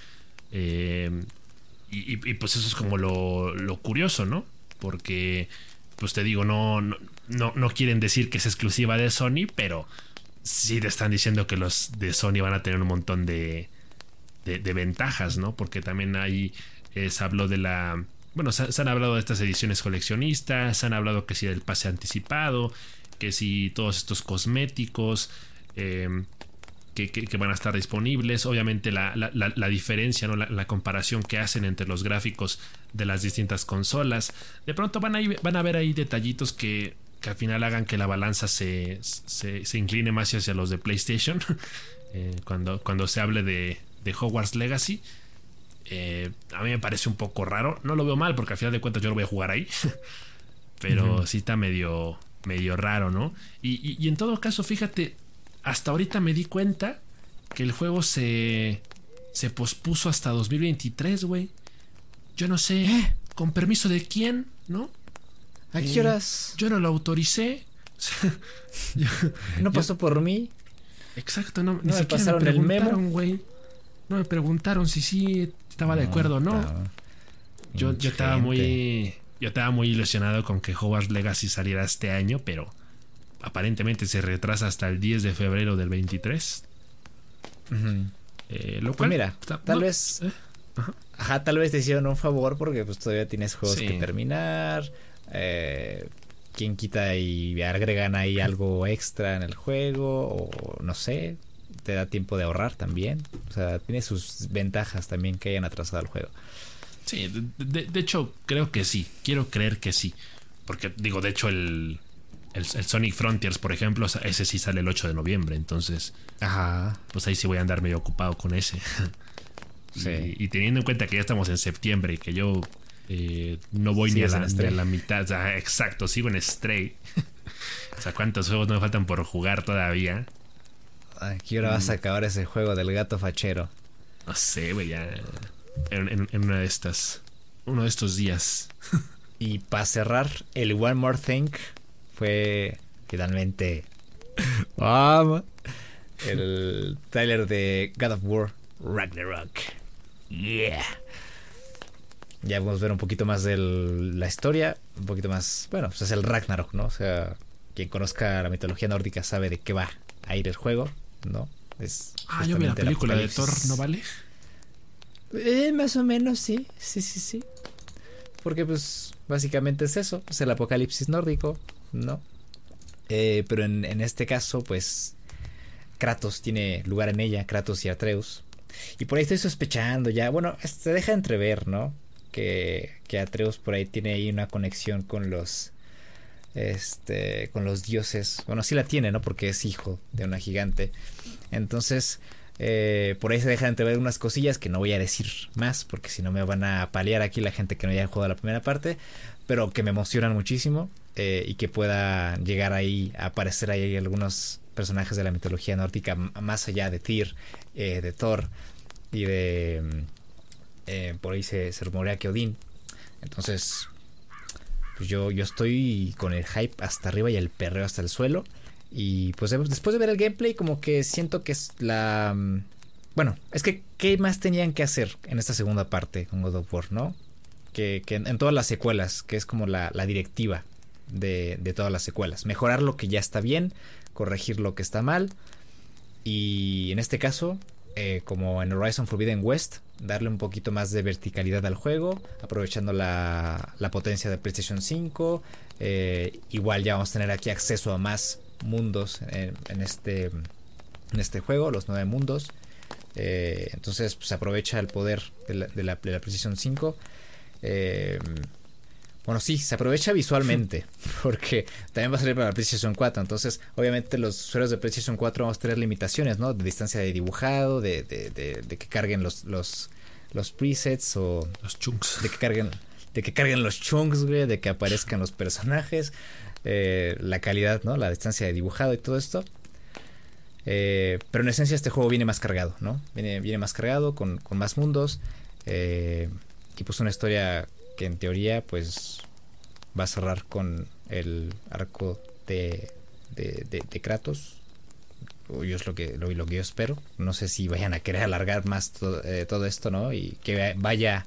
Eh, y, pues eso es como lo, curioso, ¿no? Porque, pues te digo, no, no, no, quieren decir que es exclusiva de Sony, pero sí te están diciendo que los de Sony van a tener un montón de, de, ventajas, ¿no? Porque también ahí se habló de la bueno, se, han hablado de estas ediciones coleccionistas, se han hablado que si del pase anticipado, que si todos estos cosméticos em, que, van a estar disponibles, obviamente la, diferencia, ¿no? La, comparación que hacen entre los gráficos de las distintas consolas, de pronto van a, van a ver ahí detallitos que, al final hagan que la balanza se, se, incline más hacia los de PlayStation, eh, cuando, cuando se hable de, de Hogwarts Legacy. Eh, a mí me parece un poco raro. No lo veo mal porque al final de cuentas yo lo voy a jugar ahí. Pero sí está medio, medio raro, ¿no? Y, en todo caso, fíjate, hasta ahorita me di cuenta que el juego se, se pospuso hasta 2023, güey. Yo no sé, ¿Eh? ¿con permiso de quién? ¿No? ¿A qué horas? Yo no lo autoricé. no pasó por mí. Exacto, no, ni me pasaron el memo, güey. No me preguntaron si sí estaba de acuerdo o no. Yo, yo estaba muy. Yo estaba muy ilusionado con que Hogwarts Legacy saliera este año, pero aparentemente se retrasa hasta el 10 de febrero del 23. Eh, lo pues cual, mira, tal vez. Eh, ajá. tal vez te hicieron un favor porque pues todavía tienes juegos que terminar. Eh, quien quita y agregan ahí algo extra en el juego o no sé te da tiempo de ahorrar también. O sea, tiene sus ventajas también que hayan atrasado el juego. Sí, de, hecho, creo que sí. Quiero creer que sí. Porque, digo, de hecho, el, el, Sonic Frontiers, por ejemplo, ese sí sale el 8 de noviembre. Entonces, Ajá. pues ahí sí voy a andar medio ocupado con ese. Sí. Y, teniendo en cuenta que ya estamos en septiembre y que yo eh, no voy ni a, la, ni a, la, mitad. exacto, sigo en Stray. o sea, ¿cuántos juegos no me faltan por jugar todavía? Aquí ahora vas a mm. acabar ese juego del gato fachero? No sé, güey, ya. En, una de estas. Uno de estos días. y para cerrar, el One More Thing fue finalmente. ¡Vamos! el trailer de God of War Ragnarok. Yeah. Ya vamos a ver un poquito más de la historia, un poquito más, bueno, pues es el Ragnarok, ¿no? O sea, quien conozca la mitología nórdica sabe de qué va a ir el juego. ¿No? Es ah, yo vi la película de Thor, ¿no vale? Eh, más o menos, sí, sí, sí, sí. Porque pues básicamente es eso, es el apocalipsis nórdico, ¿no? Eh, pero en, este caso, pues Kratos tiene lugar en ella, Kratos y Atreus. Y por ahí estoy sospechando ya, bueno, se deja entrever, ¿no? Que, que Atreus por ahí tiene ahí una conexión con los este, con los dioses. Bueno, sí la tiene, ¿no? Porque es hijo de una gigante. Entonces, eh, por ahí se dejan de ver unas cosillas que no voy a decir más, porque si no me van a paliar aquí la gente que no haya jugado la primera parte, pero que me emocionan muchísimo eh, y que pueda llegar ahí a aparecer ahí algunos personajes de la mitología nórdica más allá de Tyr, eh, de Thor y de... por ahí se, se rumorea que Odín. Entonces, pues yo, yo estoy con el hype hasta arriba y el perreo hasta el suelo. Y pues después de ver el gameplay, como que siento que es la. Mm, bueno, es que ¿qué más tenían que hacer en esta segunda parte con God of War, no? Que, que en, todas las secuelas, que es como la, la directiva de, de, todas las secuelas. Mejorar lo que ya está bien, corregir lo que está mal. Y en este caso, eh, como en Horizon Forbidden West, darle un poquito más de verticalidad al juego, aprovechando la, la potencia de PlayStation 5. Eh, igual ya vamos a tener aquí acceso a más mundos en, este, en este juego, los nueve mundos. Eh, entonces pues, se aprovecha el poder de la, de la, de la PlayStation 5. Eh, bueno, sí, se aprovecha visualmente, porque también va a salir para la PlayStation 4. Entonces, obviamente, los usuarios de PlayStation 4 vamos a tener limitaciones, ¿no? De distancia de dibujado, de, de, de, de que carguen los, los, los, presets o. Los chunks. De que carguen, de que carguen los chunks, güey, de que aparezcan los personajes, eh, la calidad, ¿no? La distancia de dibujado y todo esto. Eh, pero en esencia, este juego viene más cargado, ¿no? Viene, viene más cargado, con, con más mundos. Eh, y pues una historia que en teoría pues va a cerrar con el arco de, de, de, Kratos. Yo es lo que, lo, lo, que yo espero. No sé si vayan a querer alargar más eh, todo esto, ¿no? Y que vaya...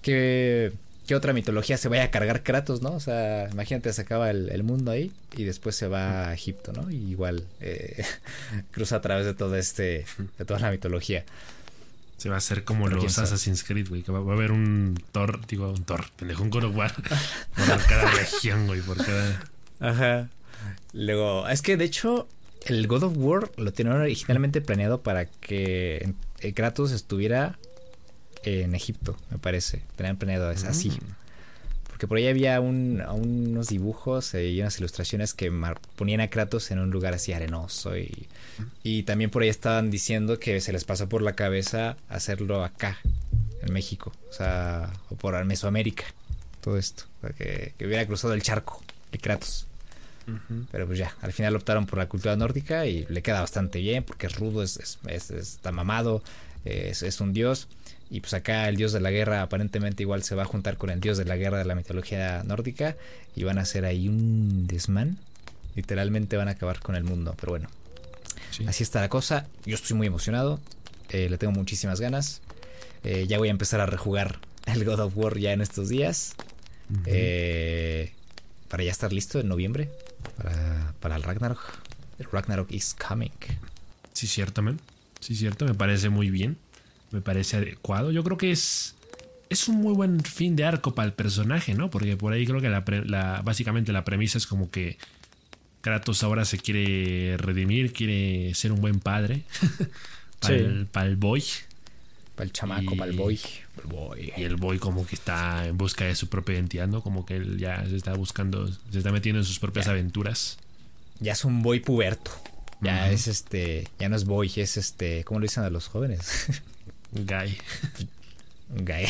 Que, que, otra mitología se vaya a cargar Kratos, ¿no? O sea, imagínate, se acaba el, el mundo ahí y después se va a Egipto, ¿no? Y igual eh, cruza a través de todo este... de toda la mitología. Se va a hacer como Pero los Assassin's Creed, güey. Que va, va, a haber un Thor, digo, un Thor, pendejo, un God of War por cada región, güey, por cada. Ajá. Luego, es que de hecho, el God of War lo tenían originalmente planeado para que Kratos estuviera en Egipto, me parece. Tenían planeado así. Mm. Porque por ahí había un, unos dibujos y unas ilustraciones que ponían a Kratos en un lugar así arenoso. Y, y también por ahí estaban diciendo que se les pasó por la cabeza hacerlo acá, en México. O sea, o por Mesoamérica. Todo esto. O sea, que, que, hubiera cruzado el charco de Kratos. Uh -huh. Pero pues ya, al final optaron por la cultura nórdica y le queda bastante bien porque es rudo, es, es, es está mamado, es, es un dios. Y pues acá el dios de la guerra aparentemente igual se va a juntar con el dios de la guerra de la mitología nórdica y van a hacer ahí un desmán. Literalmente van a acabar con el mundo, pero bueno. Sí. Así está la cosa. Yo estoy muy emocionado. Eh, le tengo muchísimas ganas. Eh, ya voy a empezar a rejugar el God of War ya en estos días. Uh -huh. eh, para ya estar listo en noviembre. Para, para el Ragnarok. El Ragnarok is coming. Sí, ciertamente. Sí, cierto. Me parece muy bien me parece adecuado. Yo creo que es, es un muy buen fin de arco para el personaje, ¿no? Porque por ahí creo que la, la, básicamente la premisa es como que Kratos ahora se quiere redimir, quiere ser un buen padre para, sí. el, para el boy. Para el chamaco, y, para el boy. el boy. Y el boy como que está en busca de su propia identidad, ¿no? Como que él ya se está buscando, se está metiendo en sus propias ya. aventuras. Ya es un boy puberto. Ya uh -huh. es este, ya no es boy, es este, ¿cómo lo dicen a los jóvenes? Guy. Guy.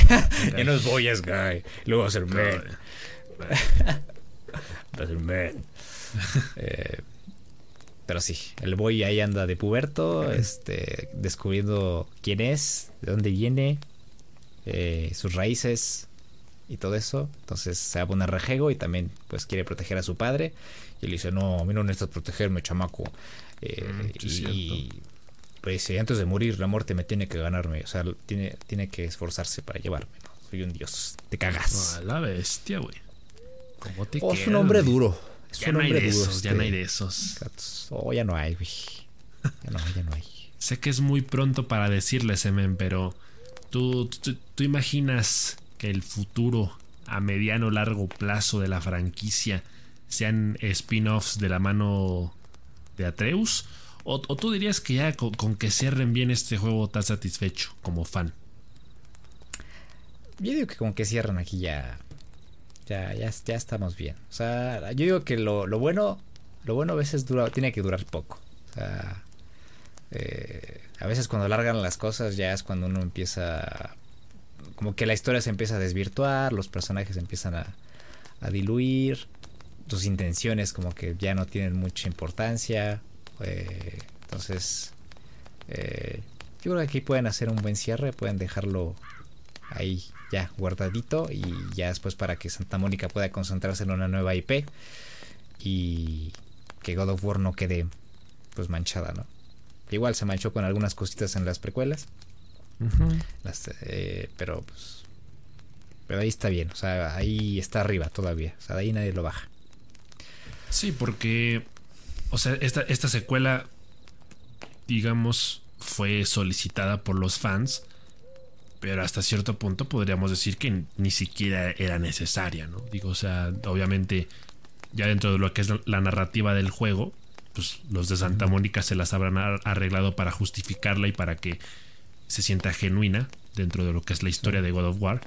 ya no es boy, es guy. Luego va a ser man. va a ser man. eh, pero sí, el boy ahí anda de puberto, este, descubriendo quién es, de dónde viene, eh, sus raíces y todo eso. Entonces se va a poner rejego y también pues quiere proteger a su padre. Y le dice, no, a mí no necesitas protegerme, chamaco. Eh, mm, y, pues antes de morir la muerte me tiene que ganarme, o sea, tiene, tiene que esforzarse para llevarme, ¿no? Soy un dios, te cagas. Oh, la bestia, güey. ¿Cómo te oh, quedas, es un hombre duro. Es ya un no hay hombre de duro. esos, este, ya no hay de esos. Oh, ya no hay, güey. Ya no, ya no hay. sé que es muy pronto para decirle, Semen, pero ¿tú, tú, tú imaginas que el futuro a mediano largo plazo de la franquicia sean spin-offs de la mano de Atreus? O, tú dirías que ya con, que cierren bien este juego estás satisfecho como fan? Yo digo que con que cierran aquí ya, ya, ya, ya estamos bien. O sea, yo digo que lo, lo bueno, lo bueno a veces dura, tiene que durar poco. O sea, eh, a veces cuando largan las cosas ya es cuando uno empieza, como que la historia se empieza a desvirtuar, los personajes empiezan a, a diluir, tus intenciones como que ya no tienen mucha importancia. Eh, entonces, eh, yo creo que aquí pueden hacer un buen cierre, pueden dejarlo ahí ya guardadito y ya después para que Santa Mónica pueda concentrarse en una nueva IP y que God of War no quede pues manchada, ¿no? Igual se manchó con algunas cositas en las precuelas. las, eh, pero pues. Pero ahí está bien. O sea, ahí está arriba todavía. O sea, de ahí nadie lo baja. Sí, porque. O sea, esta, esta secuela. Digamos. Fue solicitada por los fans. Pero hasta cierto punto podríamos decir que ni siquiera era necesaria, ¿no? Digo, o sea, obviamente. Ya dentro de lo que es la narrativa del juego pues los de Santa Mónica se las habrán arreglado para justificarla y para que se sienta genuina dentro de lo que es la historia de God of War.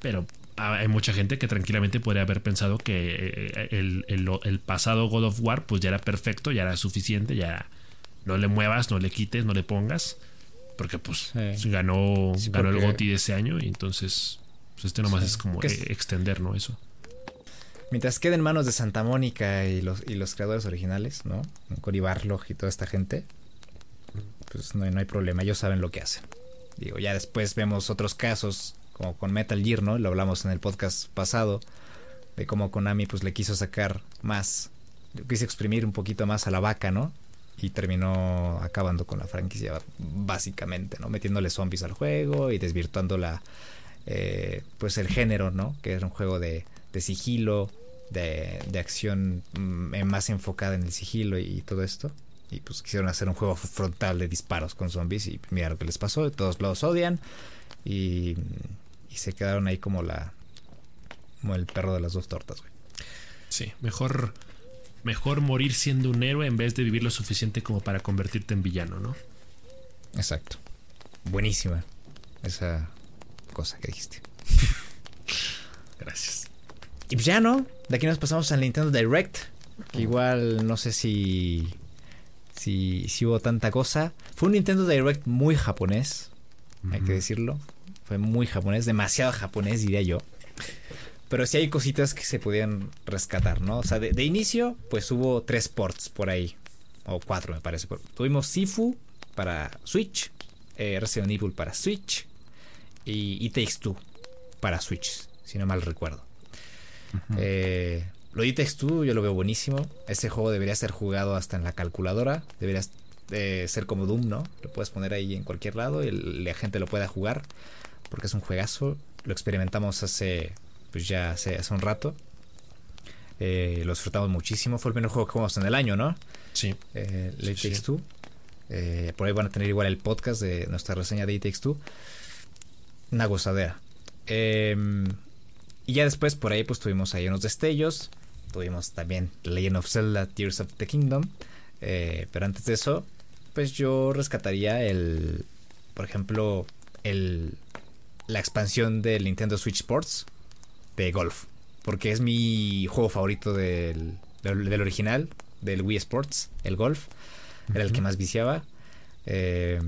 Pero hay mucha gente que tranquilamente podría haber pensado que eh, el, pasado God of War pues ya era perfecto, ya era suficiente, ya no le muevas, no le quites, no le pongas. Porque pues ganó, ganó el GOTY de ese año y entonces pues este nomás es como extender, ¿no? Eso. Mientras quede en manos de Santa Mónica y los, y los creadores originales, ¿no? Cory Barlog y toda esta gente, pues no, no hay problema, ellos saben lo que hacen. Digo, ya después vemos otros casos, como con Metal Gear, ¿no? Lo hablamos en el podcast pasado, de cómo Konami pues le quiso sacar más, quiso exprimir un poquito más a la vaca, ¿no? Y terminó acabando con la franquicia, básicamente, ¿no? Metiéndole zombies al juego y desvirtuando la, eh, pues el género, ¿no? Que era un juego de de sigilo, de, de acción mm, más enfocada en el sigilo y, todo esto. Y pues quisieron hacer un juego frontal de disparos con zombies y mira lo que les pasó, todos los odian y, y se quedaron ahí como la como el perro de las dos tortas, güey. Sí, mejor mejor morir siendo un héroe en vez de vivir lo suficiente como para convertirte en villano, ¿no? Exacto. Buenísima esa cosa que dijiste. Gracias. Y pues ya no, de aquí nos pasamos al Nintendo Direct. Que igual no sé si, si, si hubo tanta cosa. Fue un Nintendo Direct muy japonés, hay que decirlo. Fue muy japonés, demasiado japonés diría yo. Pero sí hay cositas que se podían rescatar, ¿no? O sea, de, inicio, pues hubo tres ports por ahí. O cuatro, me parece. Tuvimos Sifu para Switch, eh, Resident Evil para Switch y It Takes Two para Switch, si no mal recuerdo. Eh, lo di tú, yo lo veo buenísimo. Ese juego debería ser jugado hasta en la calculadora. Debería eh, ser como Doom, ¿no? Lo puedes poner ahí en cualquier lado y la gente lo pueda jugar. Porque es un juegazo. Lo experimentamos hace, pues ya hace, hace un rato. Eh, lo disfrutamos muchísimo. Fue el primer juego que jugamos en el año, ¿no? Sí. Eh, Takes Two. por ahí van a tener igual el podcast de nuestra reseña de It Takes Two. Una gozadera. Eh, y ya después por ahí pues tuvimos ahí unos destellos. Tuvimos también Legend of Zelda Tears of the Kingdom. Eh, pero antes de eso, pues yo rescataría el, por ejemplo, el, la expansión del Nintendo Switch Sports de golf. Porque es mi juego favorito del, del, original, del Wii Sports, el golf. Era el que más viciaba. Eh,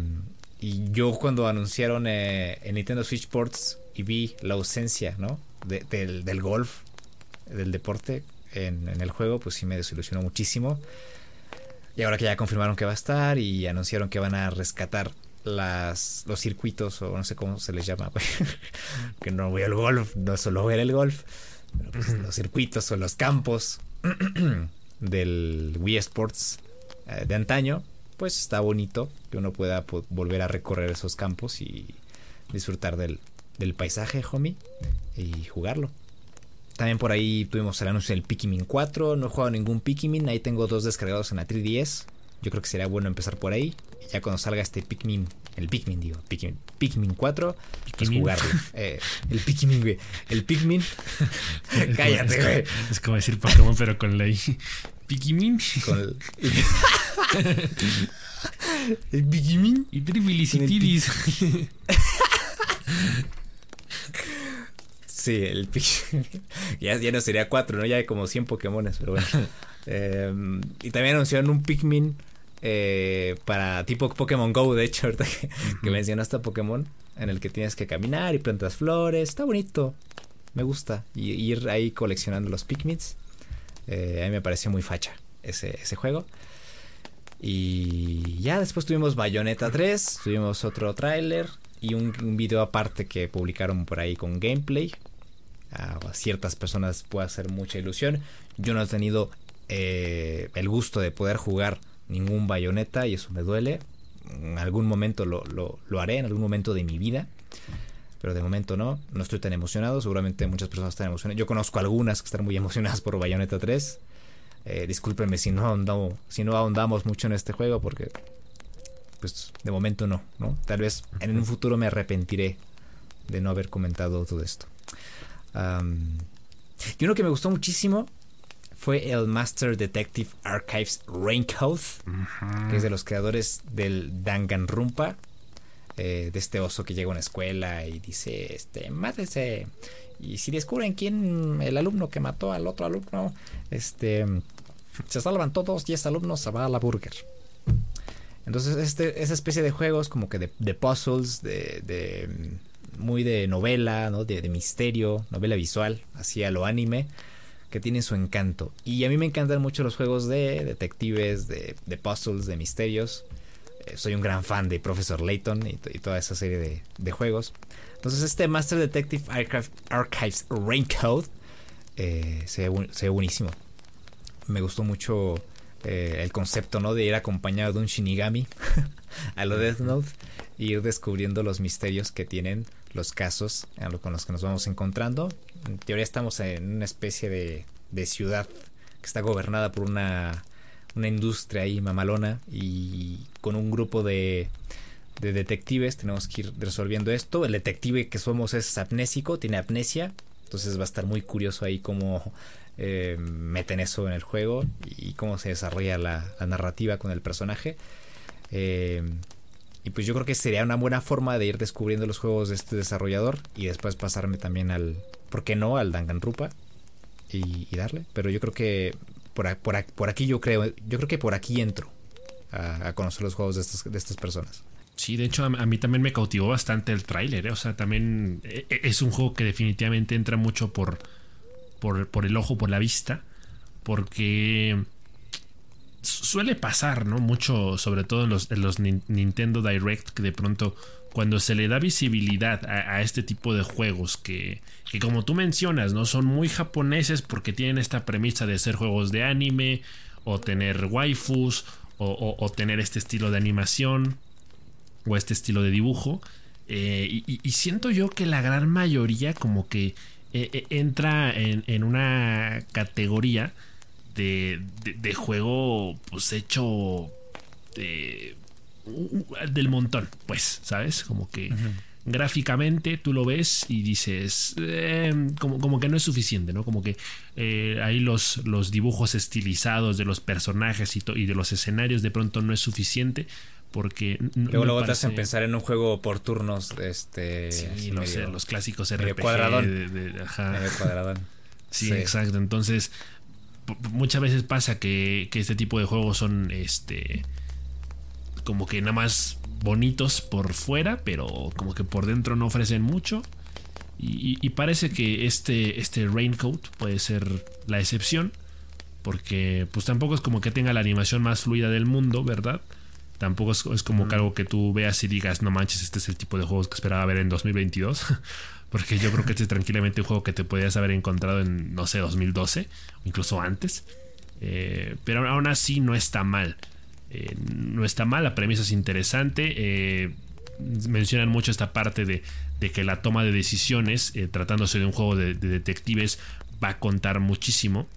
y yo cuando anunciaron eh, el Nintendo Switch Sports y vi la ausencia, ¿no? del, golf, del deporte en, el juego, pues sí me desilusionó muchísimo. Y ahora que ya confirmaron que va a estar y anunciaron que van a rescatar las, los circuitos o no sé cómo se les llama, que no voy al golf, no solo ver el golf, pero pues los circuitos o los campos del Wii Sports eh, de antaño, pues está bonito que uno pueda volver a recorrer esos campos y disfrutar del, del paisaje, homie, y jugarlo. También por ahí tuvimos el anuncio del Pikmin 4. No he jugado ningún Pikmin. Ahí tengo dos descargados en la 3DS. Yo creo que sería bueno empezar por ahí. Ya cuando salga este Pikmin, el Pikmin, digo, Pikmin, Pikmin 4, pues jugarlo. Eh, el Pikmin, güey. El Pikmin. Cállate, güey. Es, como decir Pokémon, pero con la Pikmin. Con el. el Pikmin. Y Tribilicitis. Sí, el ya, ya no sería cuatro, ¿no? Ya hay como 100 Pokémones, pero bueno. Em, y también anunciaron un Pikmin eh, para tipo Pokémon Go, de hecho, ahorita que, mencionaste a Pokémon, en el que tienes que caminar y plantas flores. Está bonito, me gusta. Y ir ahí coleccionando los Pikmins. Eh, a mí me pareció muy facha ese, ese juego. Y ya después tuvimos Bayonetta 3, tuvimos otro tráiler y un, un, video aparte que publicaron por ahí con gameplay a ciertas personas puede hacer mucha ilusión. Yo no he tenido eh, el gusto de poder jugar ningún bayoneta y eso me duele. En algún momento lo, lo, haré, en algún momento de mi vida. Pero de momento no, no estoy tan emocionado. Seguramente muchas personas están emocionadas. Yo conozco algunas que están muy emocionadas por Bayonetta 3. Eh, discúlpenme si no, ahondamos, si no ahondamos mucho en este juego porque pues de momento no, ¿no? Tal vez en un futuro me arrepentiré de no haber comentado todo esto. y uno que me gustó muchísimo fue el Master Detective Archives Raincoat, que es de los creadores del Danganronpa, eh, de este oso que llega a una escuela y dice, este, mátese. Y si descubren quién, el alumno que mató al otro alumno, este, se salvan todos, 10 alumnos, se va a la burger. Entonces, este, esa especie de juegos como que de, puzzles, de, muy de novela, ¿no? De, misterio, novela visual, así a lo anime, que tienen su encanto. Y a mí me encantan mucho los juegos de detectives, de, puzzles, de misterios. Eh, soy un gran fan de Professor Layton y, toda esa serie de, juegos. Entonces, este Master Detective Archives Raincoat eh, se, se ve buenísimo. Me gustó mucho eh, el concepto, ¿no? De ir acompañado de un Shinigami a lo Death Note y ir descubriendo los misterios que tienen los casos con los que nos vamos encontrando. En teoría estamos en una especie de, de ciudad que está gobernada por una, una industria ahí mamalona y con un grupo de, de detectives tenemos que ir resolviendo esto. El detective que somos es amnésico, tiene amnesia, entonces va a estar muy curioso ahí cómo eh, meten eso en el juego y cómo se desarrolla la, narrativa con el personaje. Eh, y pues yo creo que sería una buena forma de ir descubriendo los juegos de este desarrollador y después pasarme también al, ¿por qué no? Al Danganronpa y, y darle. Pero yo creo que por, por, aquí yo creo, yo creo que por aquí entro a, conocer los juegos de estas, de estas personas. Sí, de hecho a, mí también me cautivó bastante el tráiler, ¿eh? o sea, también es un juego que definitivamente entra mucho por por, el ojo, por la vista, porque suele pasar, ¿no? Mucho, sobre todo en los, los Nintendo Direct, que de pronto cuando se le da visibilidad a, este tipo de juegos que, que, como tú mencionas, ¿no? Son muy japoneses porque tienen esta premisa de ser juegos de anime o tener waifus o, tener este estilo de animación o este estilo de dibujo. Eh, y, siento yo que la gran mayoría como que eh, eh, entra en, una categoría de, juego pues hecho del montón, pues, ¿sabes? Como que gráficamente tú lo ves y dices, eh, como, que no es suficiente, ¿no? Como que ahí los, los dibujos estilizados de los personajes y, y de los escenarios de pronto no es suficiente porque luego luego te hacen pensar en un juego por turnos este sí no sé los clásicos RPG cuadradón de, ajá. cuadradón sí, exacto entonces muchas veces pasa que, que, este tipo de juegos son este como que nada más bonitos por fuera pero como que por dentro no ofrecen mucho. Y, y parece que este este raincoat puede ser la excepción porque pues tampoco es como que tenga la animación más fluida del mundo verdad Tampoco es, como algo que tú veas y digas, no manches, este es el tipo de juegos que esperaba ver en 2022. Porque yo creo que este es tranquilamente un juego que te podías haber encontrado en, no sé, 2012 o incluso antes. Eh, pero aún así no está mal. Eh, no está mal, la premisa es interesante. Eh, mencionan mucho esta parte de, que la toma de decisiones, tratándose de un juego de, de detectives, va a contar muchísimo.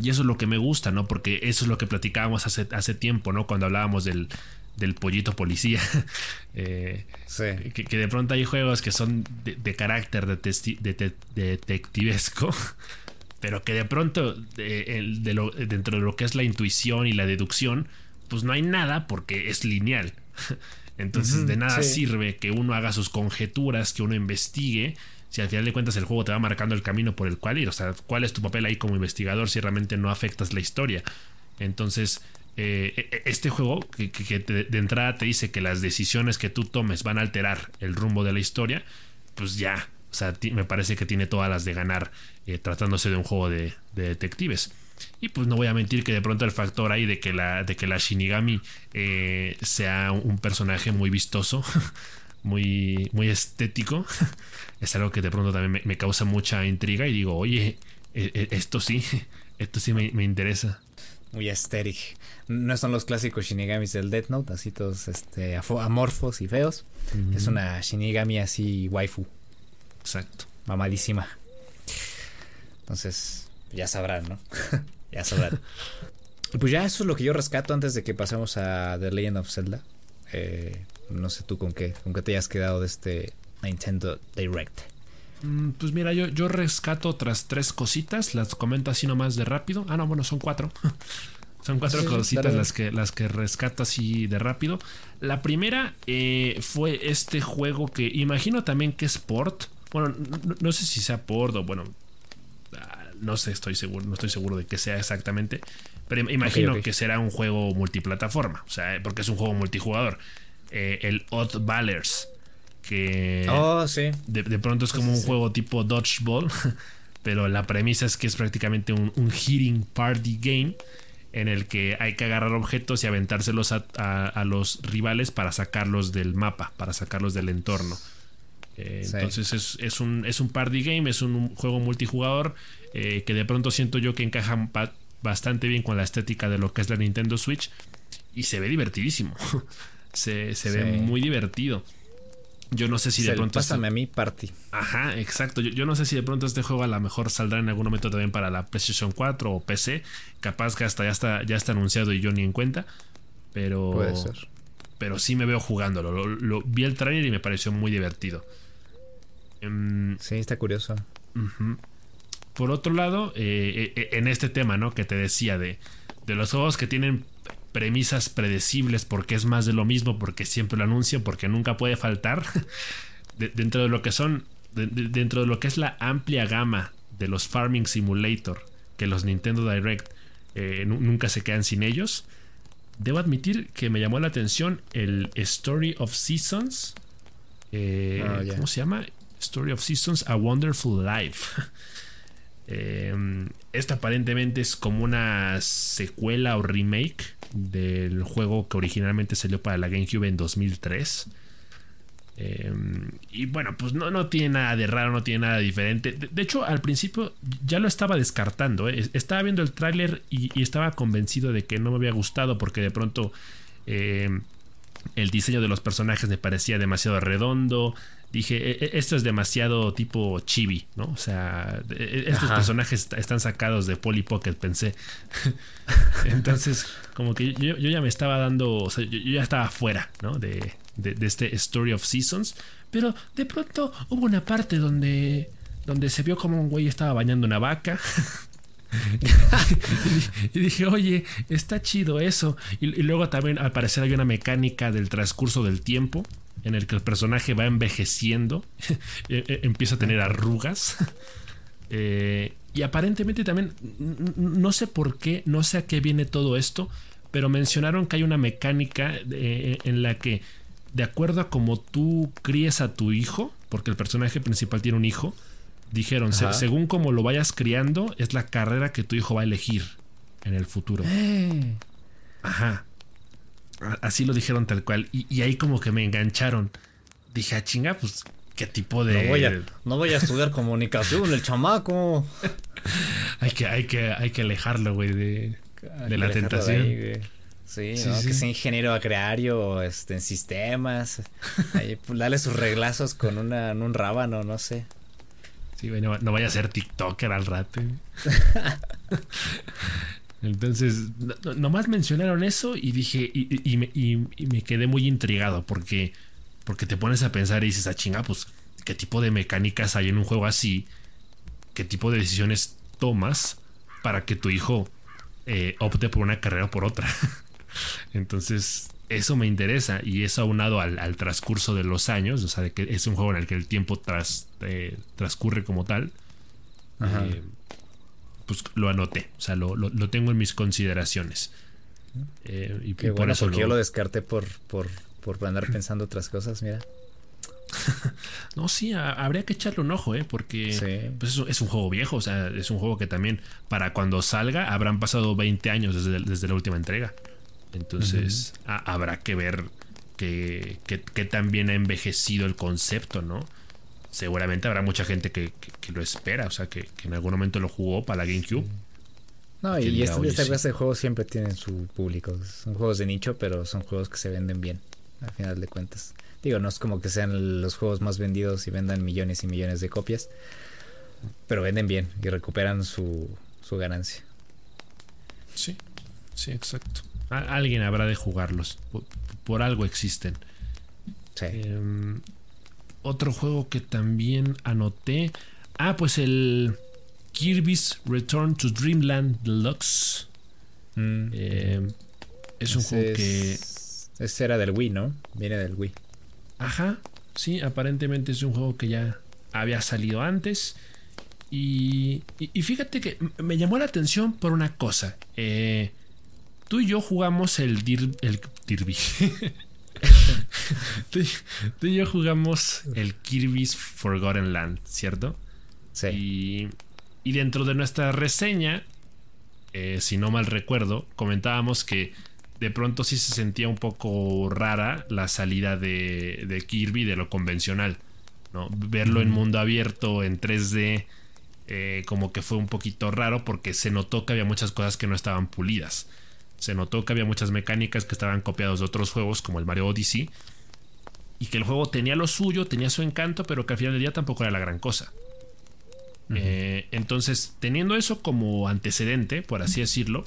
Y eso es lo que me gusta, ¿no? Porque eso es lo que platicábamos hace, hace tiempo, ¿no? Cuando hablábamos del, del pollito policía. Eh, sí. que, de pronto hay juegos que son de, carácter de detectivesco, pero que de pronto lo, dentro de lo que es la intuición y la deducción, pues no hay nada porque es lineal. Entonces de nada sirve que uno haga sus conjeturas, que uno investigue, si al final de cuentas el juego te va marcando el camino por el cual ir. O sea, ¿cuál es tu papel ahí como investigador si realmente no afectas la historia? Entonces, eh, e, e, este juego que, de entrada te dice que las decisiones que tú tomes van a alterar el rumbo de la historia, pues ya, o sea, me parece que tiene todas las de ganar eh, tratándose de un juego de, detectives. Y pues no voy a mentir que de pronto el factor ahí de que la, de que la Shinigami eh, sea un personaje muy vistoso, muy, muy estético, es algo que de pronto también me, causa mucha intriga y digo, oye, e, esto sí, esto sí me, interesa. Muy aesthetic. No son los clásicos shinigamis del Death Note, así todos este, amorfos y feos. Es una shinigami así waifu. Exacto. Mamadísima. Entonces, ya sabrán, ¿no? ya sabrán. y pues ya eso es lo que yo rescato antes de que pasemos a The Legend of Zelda. Eh, no sé tú con qué, con qué te hayas quedado de este Nintendo Direct. Mm, pues mira, yo, yo rescato otras tres cositas, las comento así nomás de rápido. Ah, no, bueno, son cuatro. son cuatro cositas las que, las que rescato así de rápido. La primera eh, fue este juego que imagino también que es port. Bueno, no, sé si sea port o bueno, ah, no sé, estoy seguro, no estoy seguro de que sea exactamente. Pero imagino que será un juego multiplataforma, o sea, porque es un juego multijugador. Eh, el Odd Ballers que oh, sí. de, pronto es como un juego tipo dodgeball, pero la premisa es que es prácticamente un, un, hitting party game en el que hay que agarrar objetos y aventárselos a, los rivales para sacarlos del mapa, para sacarlos del entorno. Eh, entonces es, un, es un party game, es un juego multijugador eh, que de pronto siento yo que encaja bastante bien con la estética de lo que es la Nintendo Switch y se ve divertidísimo. se, ve muy divertido. Yo no sé si de pronto. Pásame a mí, party. Ajá, exacto. Yo, no sé si de pronto este juego a lo mejor saldrá en algún momento también para la PlayStation 4 o PC. Capaz que hasta ya está, ya está anunciado y yo ni en cuenta. Pero. Puede ser. Pero sí me veo jugándolo. Lo, vi el trailer y me pareció muy divertido. Em, sí, está curioso. Por otro lado, eh, eh, en este tema, ¿no? Que te decía de, de los juegos que tienen premisas predecibles porque es más de lo mismo, porque siempre lo anuncio, porque nunca puede faltar. dentro de lo que son, dentro de lo que es la amplia gama de los Farming Simulator que los Nintendo Direct eh, nunca se quedan sin ellos. Debo admitir que me llamó la atención el Story of Seasons. Eh, ah, ¿Cómo se llama? Story of Seasons, A Wonderful Life. Eh, esta aparentemente es como una secuela o remake del juego que originalmente salió para la GameCube en 2003. Eh, y bueno, pues no, no tiene nada de raro, no tiene nada diferente. De, hecho, al principio ya lo estaba descartando. ¿eh? Estaba viendo el tráiler y, estaba convencido de que no me había gustado porque de pronto el diseño de los personajes me parecía demasiado redondo dije, e, e, esto es demasiado tipo chibi, ¿no? O sea, e, estos personajes están sacados de Polly Pocket, pensé. Entonces, como que yo, ya me estaba dando, o sea, yo, ya estaba fuera, ¿no? De, de, este Story of Seasons. Pero de pronto hubo una parte donde, donde se vio como un güey estaba bañando una vaca. y dije, oye, está chido eso. Y, y, luego también al parecer hay una mecánica del transcurso del tiempo en el que el personaje va envejeciendo, e, e, empieza a tener arrugas. Eh, y aparentemente también, no sé por qué, no sé a qué viene todo esto, pero mencionaron que hay una mecánica eh, en la que, de acuerdo a cómo tú críes a tu hijo, porque el personaje principal tiene un hijo, dijeron, según como lo vayas criando, es la carrera que tu hijo va a elegir en el futuro. Ajá. Así lo dijeron tal cual. Y, ahí como que me engancharon. Dije, ah, chinga, pues, ¿qué tipo de. No voy a, no voy a estudiar comunicación, el chamaco. hay, que, hay, que, hay que alejarlo, güey, de, la tentación. sí, ¿no? que sea ingeniero agrario este, en sistemas. Ahí, pues, dale sus reglazos con una, un rábano, no sé. Sí, güey, no, vaya a ser TikToker al rato. Entonces, nomás mencionaron eso y dije, y, me, quedé muy intrigado porque, porque te pones a pensar y dices, a ah, chinga, pues, ¿qué tipo de mecánicas hay en un juego así? ¿Qué tipo de decisiones tomas para que tu hijo eh, opte por una carrera o por otra? Entonces, eso me interesa y eso aunado al, al, transcurso de los años, o sea, de que es un juego en el que el tiempo tras, eh, transcurre como tal. Eh, pues lo anoté, o sea, lo, tengo en mis consideraciones. Eh, y Qué por eso porque yo lo descarté por, por, por andar pensando otras cosas, mira. no, sí, habría que echarle un ojo, ¿eh? Porque pues es, un juego viejo, o sea, es un juego que también para cuando salga habrán pasado 20 años desde, la última entrega. Entonces, habrá que ver que, que, también ha envejecido el concepto, ¿no? Seguramente habrá mucha gente que, lo espera, o sea, que, en algún momento lo jugó para la GameCube. No, que y este, "Oye, esta sí". clase de juegos siempre tienen su público. Son juegos de nicho, pero son juegos que se venden bien, al final de cuentas. Digo, no es como que sean los juegos más vendidos y vendan millones y millones de copias, pero venden bien y recuperan su, su ganancia. Sí, sí, exacto. A- alguien habrá de jugarlos. Por, por algo existen. Sí. Em, otro juego que también anoté. Ah, pues el Kirby's Return to Dreamland Deluxe. Mm. Em, es un Ese juego que. es- Ese era del Wii, ¿no? Viene del Wii. Ajá, sí, aparentemente es un juego que ya había salido antes. Y, y- y fíjate que me llamó la atención por una cosa. Eh, tú y yo jugamos el, Dir, el Kirby. tú, y- tú y yo jugamos el Kirby's Forgotten Land, ¿cierto? Sí. Y, y dentro de nuestra reseña, eh, si no mal recuerdo, comentábamos que de pronto sí se sentía un poco rara la salida de, de Kirby de lo convencional. ¿no? Verlo en mundo abierto, en 3D, eh, como que fue un poquito raro porque se notó que había muchas cosas que no estaban pulidas. Se notó que había muchas mecánicas que estaban copiadas de otros juegos como el Mario Odyssey. Y que el juego tenía lo suyo, tenía su encanto, pero que al final del día tampoco era la gran cosa. Eh, entonces, teniendo eso como antecedente, por así decirlo,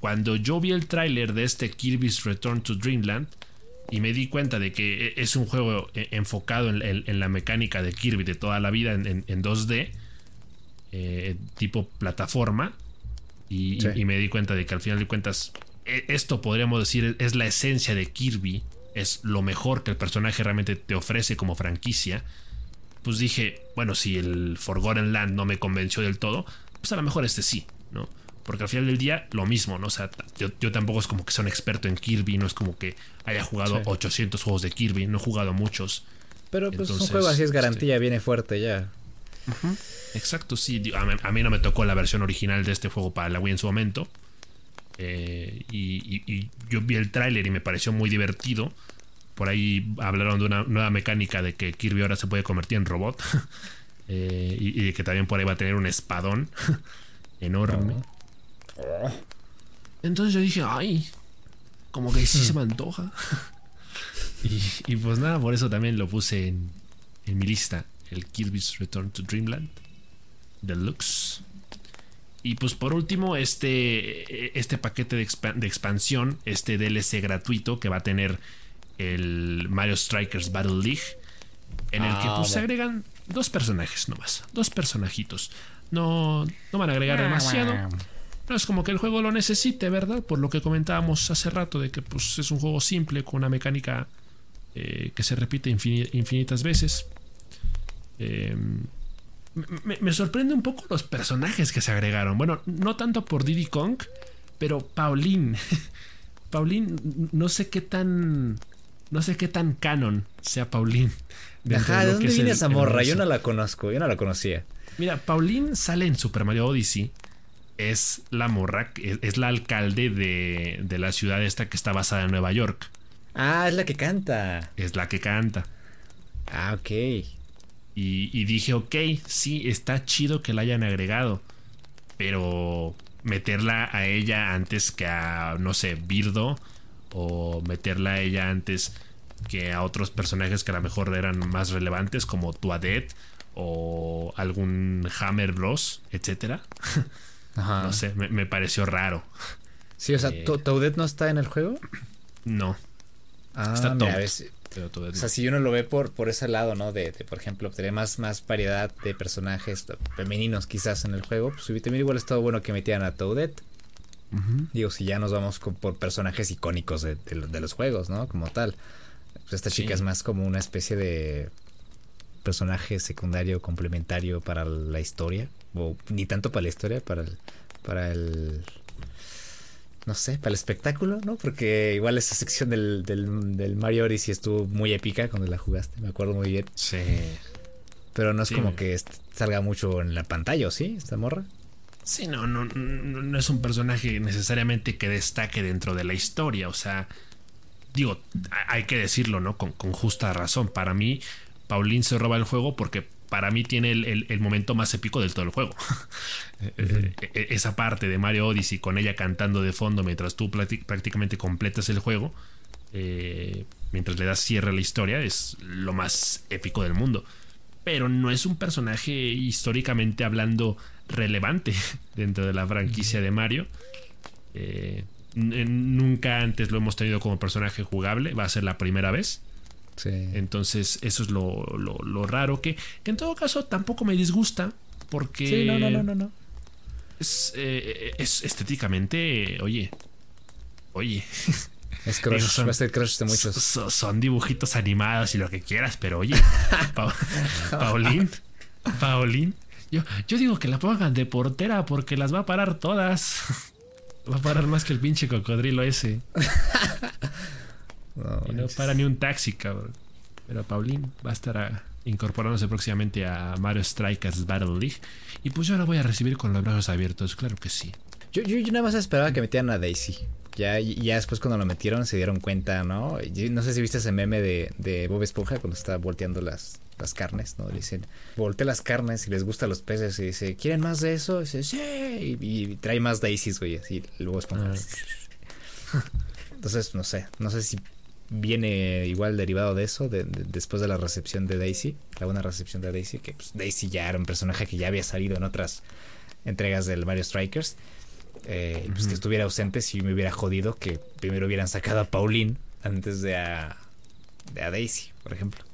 cuando yo vi el tráiler de este Kirby's Return to Dreamland y me di cuenta de que e- es un juego eh, enfocado en, en- en la mecánica de Kirby de toda la vida en, en- en 2D, eh, tipo plataforma, y, y- Sí. y me di cuenta de que al final de cuentas esto podríamos decir es la esencia de Kirby, es lo mejor que el personaje realmente te ofrece como franquicia pues dije, bueno, si el Forgotten Land no me convenció del todo, pues a lo mejor este sí, ¿no? Porque al final del día, lo mismo, ¿no? O sea, yo, yo tampoco es como que sea un experto en Kirby, no es como que haya jugado Sí. 800 juegos de Kirby, no he jugado muchos. Pero pues Entonces, un juego así es este- garantía, viene fuerte ya. Exacto, sí. digo, A mí, a mí no me tocó la versión original de este juego para la Wii en su momento. Eh, y, yo vi el tráiler y me pareció muy divertido. Por ahí hablaron de una nueva mecánica de que Kirby ahora se puede convertir en robot. Eh, y, y que también por ahí va a tener un espadón enorme. Entonces yo dije, ay, como que sí se me antoja. y, y pues nada, por eso también lo puse en, en mi lista. El Kirby's Return to Dreamland Deluxe. Y pues por último, este, este paquete de, expa- de expansión, este DLC gratuito que va a tener el Mario Strikers Battle League, en el que Ah, pues se agregan dos personajes nomás, dos personajitos. No, no van a agregar demasiado. No es como que el juego lo necesite, ¿verdad? Por lo que comentábamos hace rato de que pues, es un juego simple con una mecánica eh, que se repite infini- infinitas veces. Eh, me, me sorprende un poco los personajes que se agregaron. Bueno, no tanto por Diddy Kong, pero Pauline. Pauline, no sé qué tan. No sé qué tan canon sea Pauline. Ajá, ¿de lo dónde viene esa morra? Yo no la conozco, yo no la conocía. Mira, Pauline sale en Super Mario Odyssey. Es la morra, es, es la alcalde de, de la ciudad esta que está basada en Nueva York. Ah, es la que canta. Es la que canta. Ah, ok. Y, y dije, ok, sí, está chido que la hayan agregado. Pero meterla a ella antes que a, no sé, Birdo. O meterla a ella antes que a otros personajes que a lo mejor eran más relevantes, como Tuadet o algún Hammer Bros, etcétera. Ajá. No sé, me, me pareció raro. Sí, o sea, Eh. ¿To- ¿Toadette no está en el juego? No, Ah, Está mira, ves, pero Toadette O sea, si uno lo ve por, por ese lado, ¿no? De, de, por ejemplo, tener más, más variedad de personajes femeninos quizás en el juego, pues también igual es todo bueno que metieran a Toadette. Digo, si ya nos vamos con- por personajes icónicos de, de de los juegos, ¿no? Como tal. Pues esta Sí. chica es más como una especie de personaje secundario complementario para la historia. O ni tanto para la historia, para el, para el no sé, para el espectáculo, ¿no? Porque igual esa sección del, del, del Mario Odyssey estuvo muy épica cuando la jugaste, me acuerdo muy bien. Sí. Pero no es Sí, como que salga mucho en la pantalla, ¿o sí? Esta morra. Sí, no, no, no, no es un personaje necesariamente que destaque dentro de la historia. O sea, digo, ha- hay que decirlo, ¿no? Con, con justa razón. Para mí, Pauline se roba el juego porque para mí tiene el, momento más épico del todo el juego. Eh, eh, esa parte de Mario Odyssey con ella cantando de fondo mientras tú prácticamente completas el juego, mientras le das cierre a la historia, es lo más épico del mundo. Pero no es un personaje históricamente hablando relevante dentro de la franquicia de Mario. nunca antes lo hemos tenido como personaje jugable, va a ser la primera vez. Entonces, eso es lo, lo, raro que, que, en todo caso tampoco me disgusta. Porque. Sí, no, no, no, no. Es, eh, es estéticamente. Oye. Oye. Es crush, son, va a ser crush de muchos. Son, dibujitos animados y lo que quieras, pero oye. Paulín. Paulín. Yo, yo digo que la pongan de portera porque las va a parar todas. Va a parar más que el pinche cocodrilo ese. No, y no para ni un taxi, cabrón. Pero Paulín va a estar incorporándose próximamente a Mario Strikers Battle League. Y pues yo la voy a recibir con los brazos abiertos, claro que sí. Yo, yo, nada más esperaba que metieran a Daisy. Ya, ya después cuando lo metieron se dieron cuenta, ¿no? no sé si viste ese meme de, de Bob Esponja cuando está volteando las, las carnes, ¿no? Le dicen, voltea las carnes y les gustan los peces y dice, ¿quieren más de eso? Y dice, sí, y, trae más Daisies, güey, así, el Bob Esponja. Ah. Entonces, no sé, no sé si viene igual derivado de eso, de, después de la recepción de Daisy, la buena recepción de Daisy, que pues, Daisy ya era un personaje que ya había salido en otras entregas del Mario Strikers. Eh, pues que estuviera ausente si me hubiera jodido que primero hubieran sacado a Pauline antes de a, de a Daisy, por ejemplo.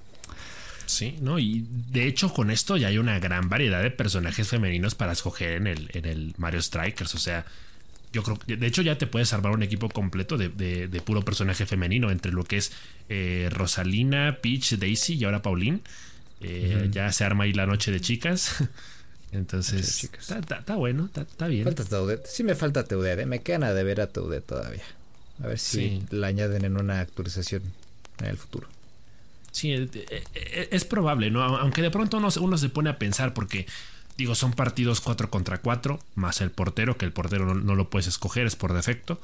Sí, ¿no? Y de hecho con esto ya hay una gran variedad de personajes femeninos para escoger en el, en el Mario Strikers. O sea, yo creo que de hecho ya te puedes armar un equipo completo de, puro personaje femenino entre lo que es eh, Rosalina, Peach, Daisy y ahora Pauline. Eh, ya se arma ahí la noche de chicas. Entonces, está bueno, está bien. Falta Teudet. Sí me falta Teudet, ¿eh? me queda de ver a Teudet todavía. A ver si la añaden en una actualización en el futuro. Sí, es, probable, ¿no? Aunque de pronto uno se pone a pensar porque Digo, son partidos 4 contra 4, más el portero, que el portero no, lo puedes escoger, es por defecto.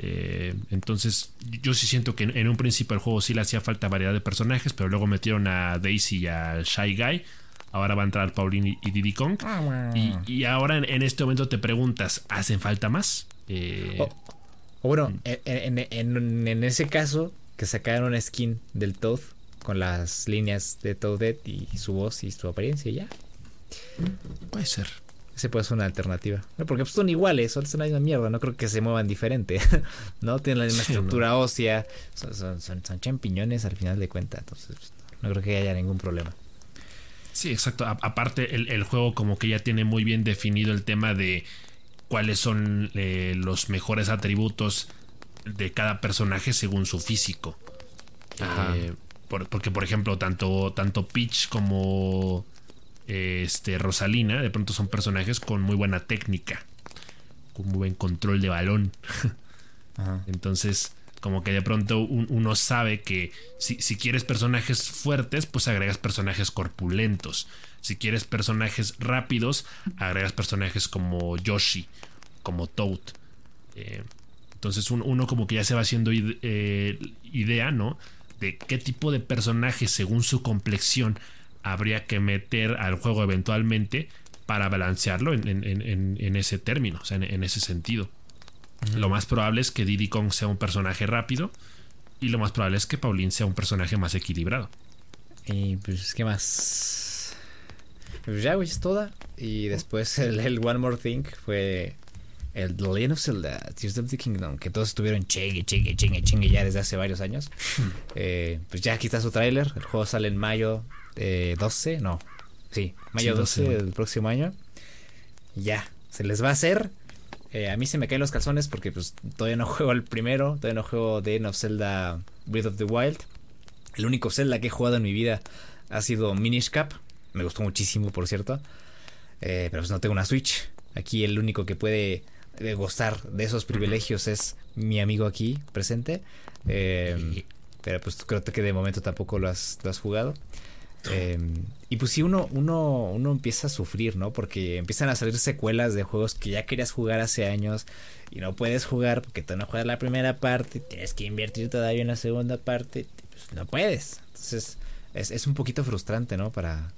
Eh, entonces, yo sí siento que en, un principio el juego sí le hacía falta variedad de personajes, pero luego metieron a Daisy y al Shy Guy. Ahora va a entrar Pauline y Diddy Kong. Ah, y, ahora en, este momento te preguntas, ¿hacen falta más? Eh, o, bueno, en, ese caso, que sacaron una skin del Toad con las líneas de Toadette y su voz y su apariencia, ya. Puede ser. Ese puede ser una alternativa. porque pues, son iguales, son la misma mierda, no creo que se muevan diferente. ¿No? Tienen la misma estructura ósea, son, champiñones al final de cuentas. Entonces, no creo que haya ningún problema. Sí, exacto. aparte, el, juego como que ya tiene muy bien definido el tema de cuáles son eh, los mejores atributos de cada personaje según su físico. Eh, porque, por ejemplo, tanto, tanto Peach como este, Rosalina, de pronto son personajes con muy buena técnica, con muy buen control de balón. Entonces, como que de pronto uno sabe que si, quieres personajes fuertes, pues agregas personajes corpulentos. Si quieres personajes rápidos, agregas personajes como Yoshi, como Toad. Eh, entonces uno como que ya se va haciendo eh, idea, ¿no? De qué tipo de personajes según su complexión habría que meter al juego eventualmente para balancearlo en, ese término, o sea, en, ese sentido. Lo más probable es que Diddy Kong sea un personaje rápido y lo más probable es que Pauline sea un personaje más equilibrado. Y pues, ¿qué más? Pues ya, güey, es toda. Y después el, One More Thing fue el The Legend of Zelda, Tears of the Kingdom, que todos estuvieron chingue, chingue, chingue, chingue ya desde hace varios años. Eh, pues ya aquí está su tráiler. El juego sale en mayo 12, eh, no, sí, mayo 12, del próximo año. Ya, se les va a hacer. Eh, a mí se me caen los calzones porque pues todavía no juego el primero, todavía no juego The End of Zelda Breath of the Wild. El único Zelda que he jugado en mi vida ha sido Minish Cap. Me gustó muchísimo, por cierto. Eh, pero pues no tengo una Switch. Aquí el único que puede gozar de esos privilegios es mi amigo aquí presente. pero pues creo que de momento tampoco lo has, lo has jugado. Em, y pues sí, uno, uno, uno empieza a sufrir, ¿no? Porque empiezan a salir secuelas de juegos que ya querías jugar hace años y no puedes jugar porque tú no juegas la primera parte, tienes que invertir todavía en la segunda parte, pues no puedes. Entonces es, un poquito frustrante, ¿no? Para,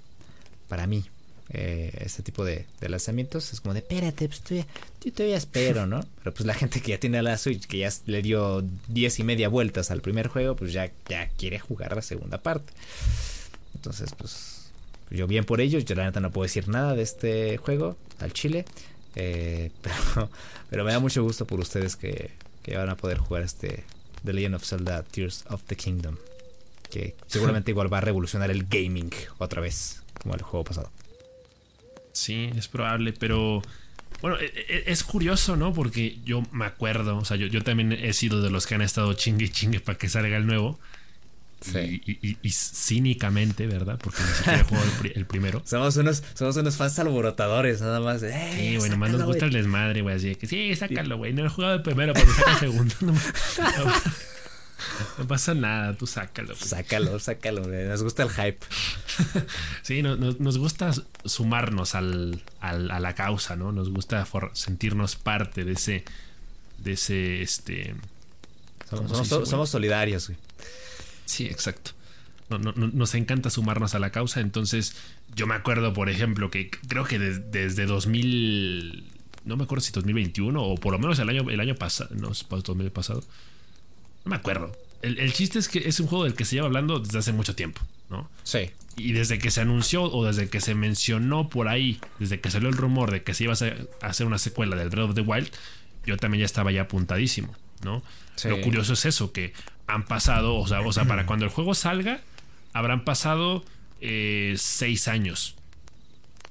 para mí. Eh, este tipo de, lanzamientos es como de espérate, pues todavía, yo todavía espero, ¿no? Pero pues la gente que ya tiene la Switch, que ya le dio diez y media vueltas al primer juego, pues ya, ya quiere jugar la segunda parte. Entonces, pues yo bien por ello, yo la neta no puedo decir nada de este juego al chile, eh, pero, pero me da mucho gusto por ustedes que, que van a poder jugar este The Legend of Zelda Tears of the Kingdom. Que seguramente igual va a revolucionar el gaming otra vez, como el juego pasado. Sí, es probable, pero bueno, e, e, es curioso, ¿no? Porque yo me acuerdo, o sea, yo, yo también he sido de los que han estado chingue chingue para que salga el nuevo. Sí. Y, cínicamente, ¿verdad? Porque ni siquiera he jugado el, primero. somos, unos, somos unos fans alborotadores, nada más. Eh, sí, bueno, más nos gusta el desmadre, güey. Así que sí, sácalo, güey. No he jugado el primero, pero saca el segundo. No, pasa nada, tú sácalo. Sácalo, sácalo. Nos gusta el hype. sí, nos gusta sumarnos al, al, a la causa, ¿no? Nos gusta sentirnos parte de ese. De ese. Este. Somos, solidarios, güey. Sí, exacto. nos encanta sumarnos a la causa. Entonces, yo me acuerdo, por ejemplo, que creo que desde 2000. No me acuerdo si 2021 o por lo menos el año, el año pasado. No, 2000 pasado. No me acuerdo. El, chiste es que es un juego del que se lleva hablando desde hace mucho tiempo, ¿no? Sí. Y desde que se anunció o desde que se mencionó por ahí, desde que salió el rumor de que se iba a hacer una secuela del Breath of the Wild, yo también ya estaba ya apuntadísimo, ¿no? Lo curioso es eso, que han pasado, o sea, o sea, para cuando el juego salga, habrán pasado eh, seis años.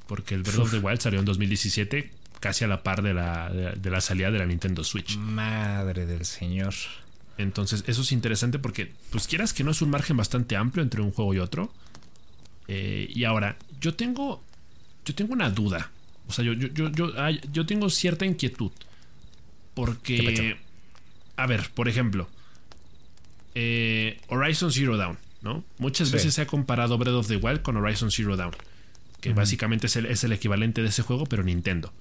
Porque el Breath of the Wild salió en 2017, casi a la par de la, de la salida de la Nintendo Switch. Madre del señor. Entonces, eso es interesante porque, pues quieras que no es un margen bastante amplio entre un juego y otro. Eh, y ahora, yo tengo. Yo tengo una duda. O sea, yo, yo, yo, yo, yo tengo cierta inquietud. Porque. A ver, por ejemplo. Eh, Horizon Zero Dawn, ¿no? Muchas veces se ha comparado Breath of the Wild con Horizon Zero Dawn. Que básicamente es el, es el equivalente de ese juego, pero Nintendo.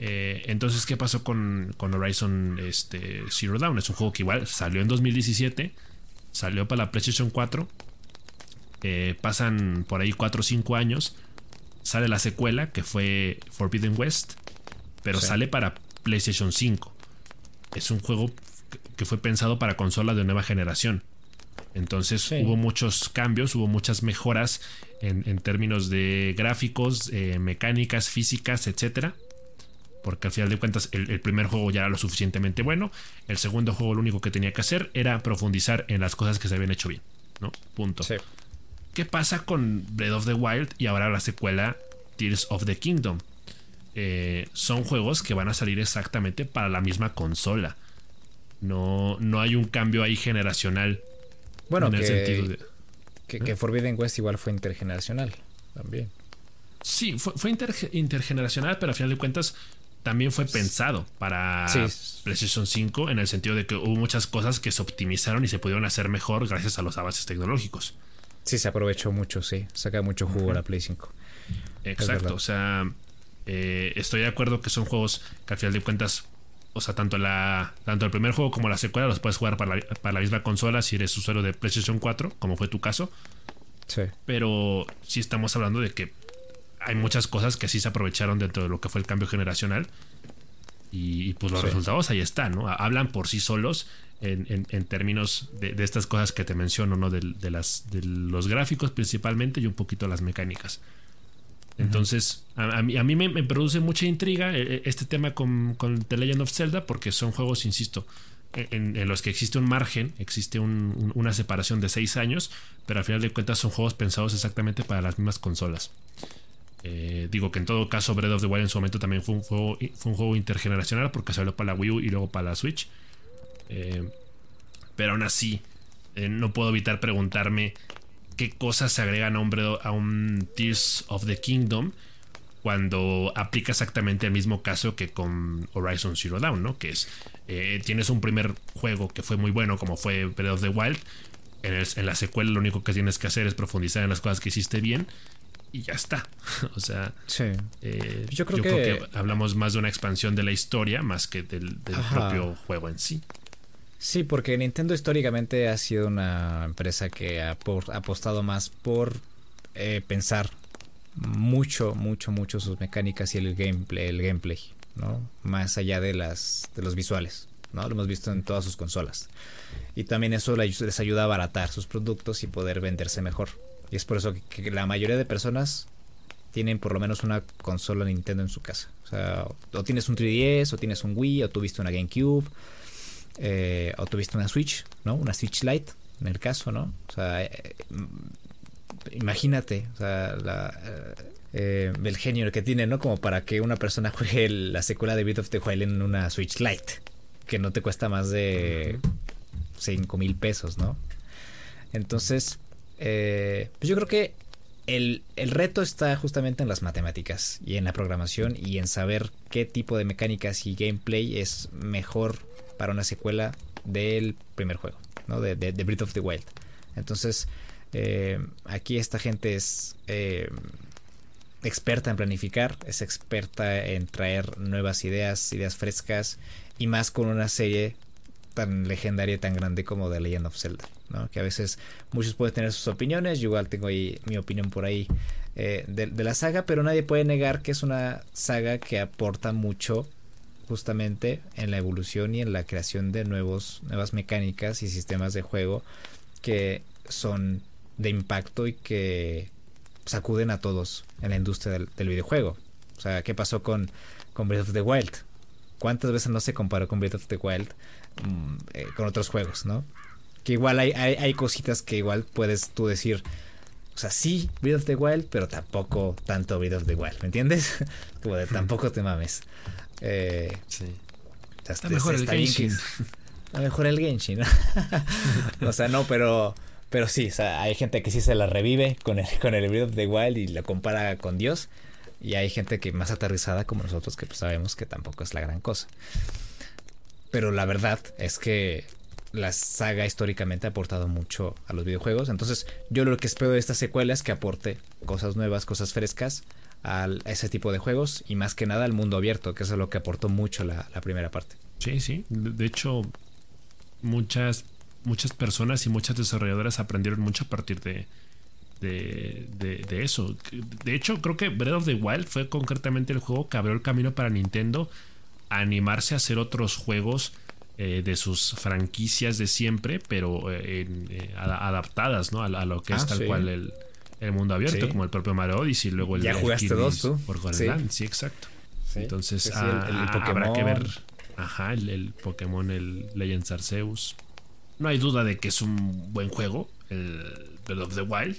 Eh, entonces, ¿qué pasó con, Horizon este, Zero Dawn? Es un juego que igual salió en 2017, salió para la PlayStation 4, eh, pasan por ahí 4 o 5 años, sale la secuela que fue Forbidden West, pero sale para PlayStation 5. Es un juego que fue pensado para consolas de nueva generación. Entonces hubo muchos cambios, hubo muchas mejoras en, términos de gráficos, eh, mecánicas, físicas, etcétera porque al final de cuentas el, primer juego ya era lo suficientemente bueno, el segundo juego lo único que tenía que hacer era profundizar en las cosas que se habían hecho bien, ¿no? Punto. ¿Qué pasa con Breath of the Wild y ahora la secuela Tears of the Kingdom? Eh, son juegos que van a salir exactamente para la misma consola. No, no hay un cambio ahí generacional. Bueno, en el sentido de, que, que. Forbidden West igual fue intergeneracional también. Sí, fue, fue intergeneracional, pero al final de cuentas también fue pensado para PlayStation 5 en el sentido de que hubo muchas cosas que se optimizaron y se pudieron hacer mejor gracias a los avances tecnológicos. Sí, se aprovechó mucho, sí. Saca mucho jugo a la Play 5. Exacto, o sea, eh, estoy de acuerdo que son juegos que al final de cuentas, o sea, tanto, la, tanto el primer juego como la secuela los puedes jugar para la, para la misma consola si eres usuario de PlayStation 4, como fue tu caso. Sí. Pero sí estamos hablando de que hay muchas cosas que sí se aprovecharon dentro de lo que fue el cambio generacional. Y, pues los resultados ahí están, ¿no? Hablan por sí solos en, términos de, estas cosas que te menciono, ¿no? De, las, de los gráficos principalmente y un poquito las mecánicas. Entonces, a, mí, a mí me, produce mucha intriga eh, eh, este tema con, The Legend of Zelda porque son juegos, insisto, en, los que existe un margen, existe una separación de seis años, pero al final de cuentas son juegos pensados exactamente para las mismas consolas. Eh, digo que en todo caso Breath of the Wild en su momento también fue un juego, fue un juego intergeneracional porque salió para la Wii U y luego para la Switch. Pero aún así, no puedo evitar preguntarme qué cosas se agregan a un, a un Tears of the Kingdom cuando aplica exactamente el mismo caso que con Horizon Zero Dawn, ¿no? Que es, tienes un primer juego que fue muy bueno como fue Breath of the Wild. En, en la secuela lo único que tienes que hacer es profundizar en las cosas que hiciste bien y ya está. o sea, eh, yo, creo, que... hablamos más de una expansión de la historia más que del, propio juego en sí. Sí, porque Nintendo históricamente ha sido una empresa que ha, apostado más por eh, pensar mucho, mucho, mucho sus mecánicas y el gameplay, el gameplay, ¿no? Más allá de las de los visuales, ¿no? Lo hemos visto en todas sus consolas. Y también eso les ayuda a abaratar sus productos y poder venderse mejor. Y es por eso que, la mayoría de personas tienen por lo menos una consola Nintendo en su casa. O sea, o tienes un 3DS, o tienes un Wii, o tuviste una GameCube, eh, o tuviste una Switch, ¿no? Una Switch Lite, en el caso, ¿no? O sea, eh, imagínate, sea, la, eh, el genio que tiene, ¿no? Como para que una persona juegue la secuela de Breath of the Wild en una Switch Lite, que no te cuesta más de 5 mil pesos, ¿no? Entonces, eh, pues yo creo que el, el, reto está justamente en las matemáticas y en la programación y en saber qué tipo de mecánicas y gameplay es mejor para una secuela del primer juego, ¿no? De, Breath of the Wild. Entonces, eh, aquí esta gente es eh, experta en planificar, es experta en traer nuevas ideas, ideas frescas y más con una serie tan legendaria y tan grande como The Legend of Zelda, ¿no? Que a veces muchos pueden tener sus opiniones, yo igual tengo ahí mi opinión por ahí eh, de, la saga, pero nadie puede negar que es una saga que aporta mucho justamente en la evolución y en la creación de nuevos, nuevas mecánicas y sistemas de juego que son de impacto y que sacuden a todos en la industria del, videojuego. O sea, ¿qué pasó con, con Breath of the Wild? ¿Cuántas veces no se comparó con Breath of the Wild mm, eh, con otros juegos, no? Que igual hay, hay, cositas que igual puedes tú decir, o sea, sí, Breath of the Wild, pero tampoco tanto Breath of the Wild, ¿me entiendes? Como de tampoco te mames. Eh, sí. Está, mejor el Genshin. está mejor el Genshin. o sea, no, pero pero sí, o sea, hay gente que sí se la revive con el, con el Breath of the Wild y la compara con Dios. Y hay gente que más aterrizada como nosotros que pues sabemos que tampoco es la gran cosa. Pero la verdad es que la saga históricamente ha aportado mucho a los videojuegos. Entonces yo lo que espero de esta secuela es que aporte cosas nuevas, cosas frescas a ese tipo de juegos y más que nada al mundo abierto, que eso es lo que aportó mucho la, la primera parte. Sí, sí. De hecho, muchas muchas personas y muchas desarrolladoras aprendieron mucho a partir de, de, eso. De hecho, creo que Breath of the Wild fue concretamente el juego que abrió el camino para Nintendo a animarse a hacer otros juegos eh, de sus franquicias de siempre, pero eh, eh, adaptadas ¿no? a, lo que es ah, tal cual el, mundo abierto, como el propio Mario Odyssey, luego el Ya jugaste dos tú. Por sí. sí. exacto. Entonces ah, el, habrá que ver ajá, el, el Pokémon, el Legends Arceus. No hay duda de que es un buen juego, el Breath of the Wild.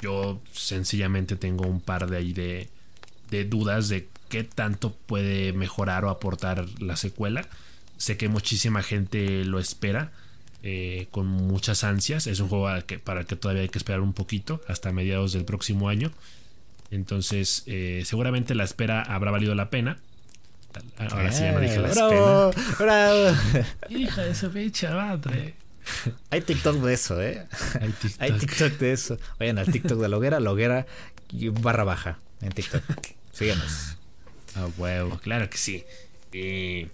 Yo sencillamente tengo un par de ahí de, dudas de qué tanto puede mejorar o aportar la secuela. Sé que muchísima gente lo espera eh, con muchas ansias. Es un juego para el que todavía hay que esperar un poquito hasta mediados del próximo año. Entonces, eh, seguramente la espera habrá valido la pena. Ahora sí ya no dije la bravo, Bravo. Hija de su pinche madre. Hay TikTok de eso, ¿eh? Hay TikTok. de eso. Vayan al TikTok de Loguera, Loguera barra baja en TikTok. Síganos. Ah, huevo, claro que sí. Y,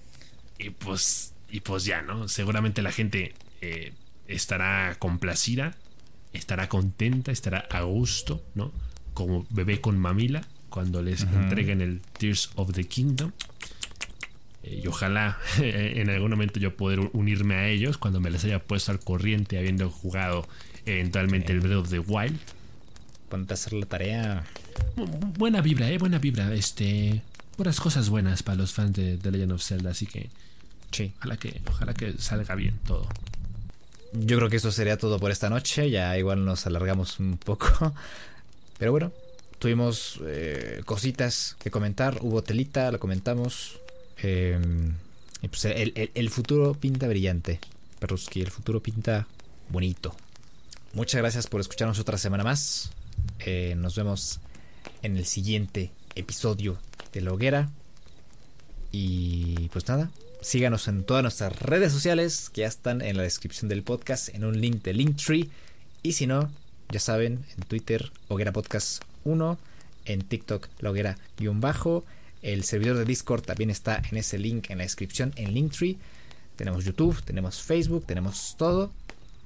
pues y pues ya, ¿no? Seguramente la gente eh, estará complacida, estará contenta, estará a gusto, ¿no? Como bebé con mamila cuando les entreguen el Tears of the Kingdom. Eh, y ojalá en algún momento yo poder unirme a ellos cuando me les haya puesto al corriente habiendo jugado eventualmente el Breath of the Wild. Ponte a hacer la tarea. Buena vibra, eh, buena vibra. Este, puras cosas buenas para los fans de, The Legend of Zelda, así que sí. Ojalá que, ojalá que salga bien todo. Yo creo que eso sería todo por esta noche. Ya igual nos alargamos un poco. Pero bueno, tuvimos eh, cositas que comentar. Hubo telita, la comentamos. Em, pues el, futuro pinta brillante, Perruski. El futuro pinta bonito. Muchas gracias por escucharnos otra semana más. Eh, nos vemos en el siguiente episodio de La Hoguera. Y pues nada, síganos en todas nuestras redes sociales que ya están en la descripción del podcast, en un link de Linktree. Y si no, ya saben, en Twitter, Hoguera Podcast 1, en TikTok, La Hoguera-bajo el servidor de Discord también está en ese link en la descripción en Linktree. Tenemos YouTube, tenemos Facebook, tenemos todo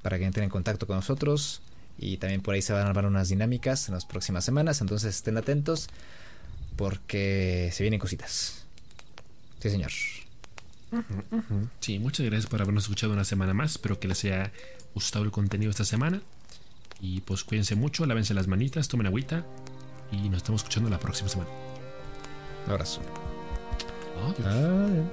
para que entren en contacto con nosotros. Y también por ahí se van a armar unas dinámicas en las próximas semanas. Entonces estén atentos porque se vienen cositas. Sí, señor. Sí, muchas gracias por habernos escuchado una semana más. Espero que les haya gustado el contenido esta semana. Y pues cuídense mucho, lávense las manitas, tomen agüita. Y nos estamos escuchando la próxima semana. Un abrazo. Adiós. Adiós.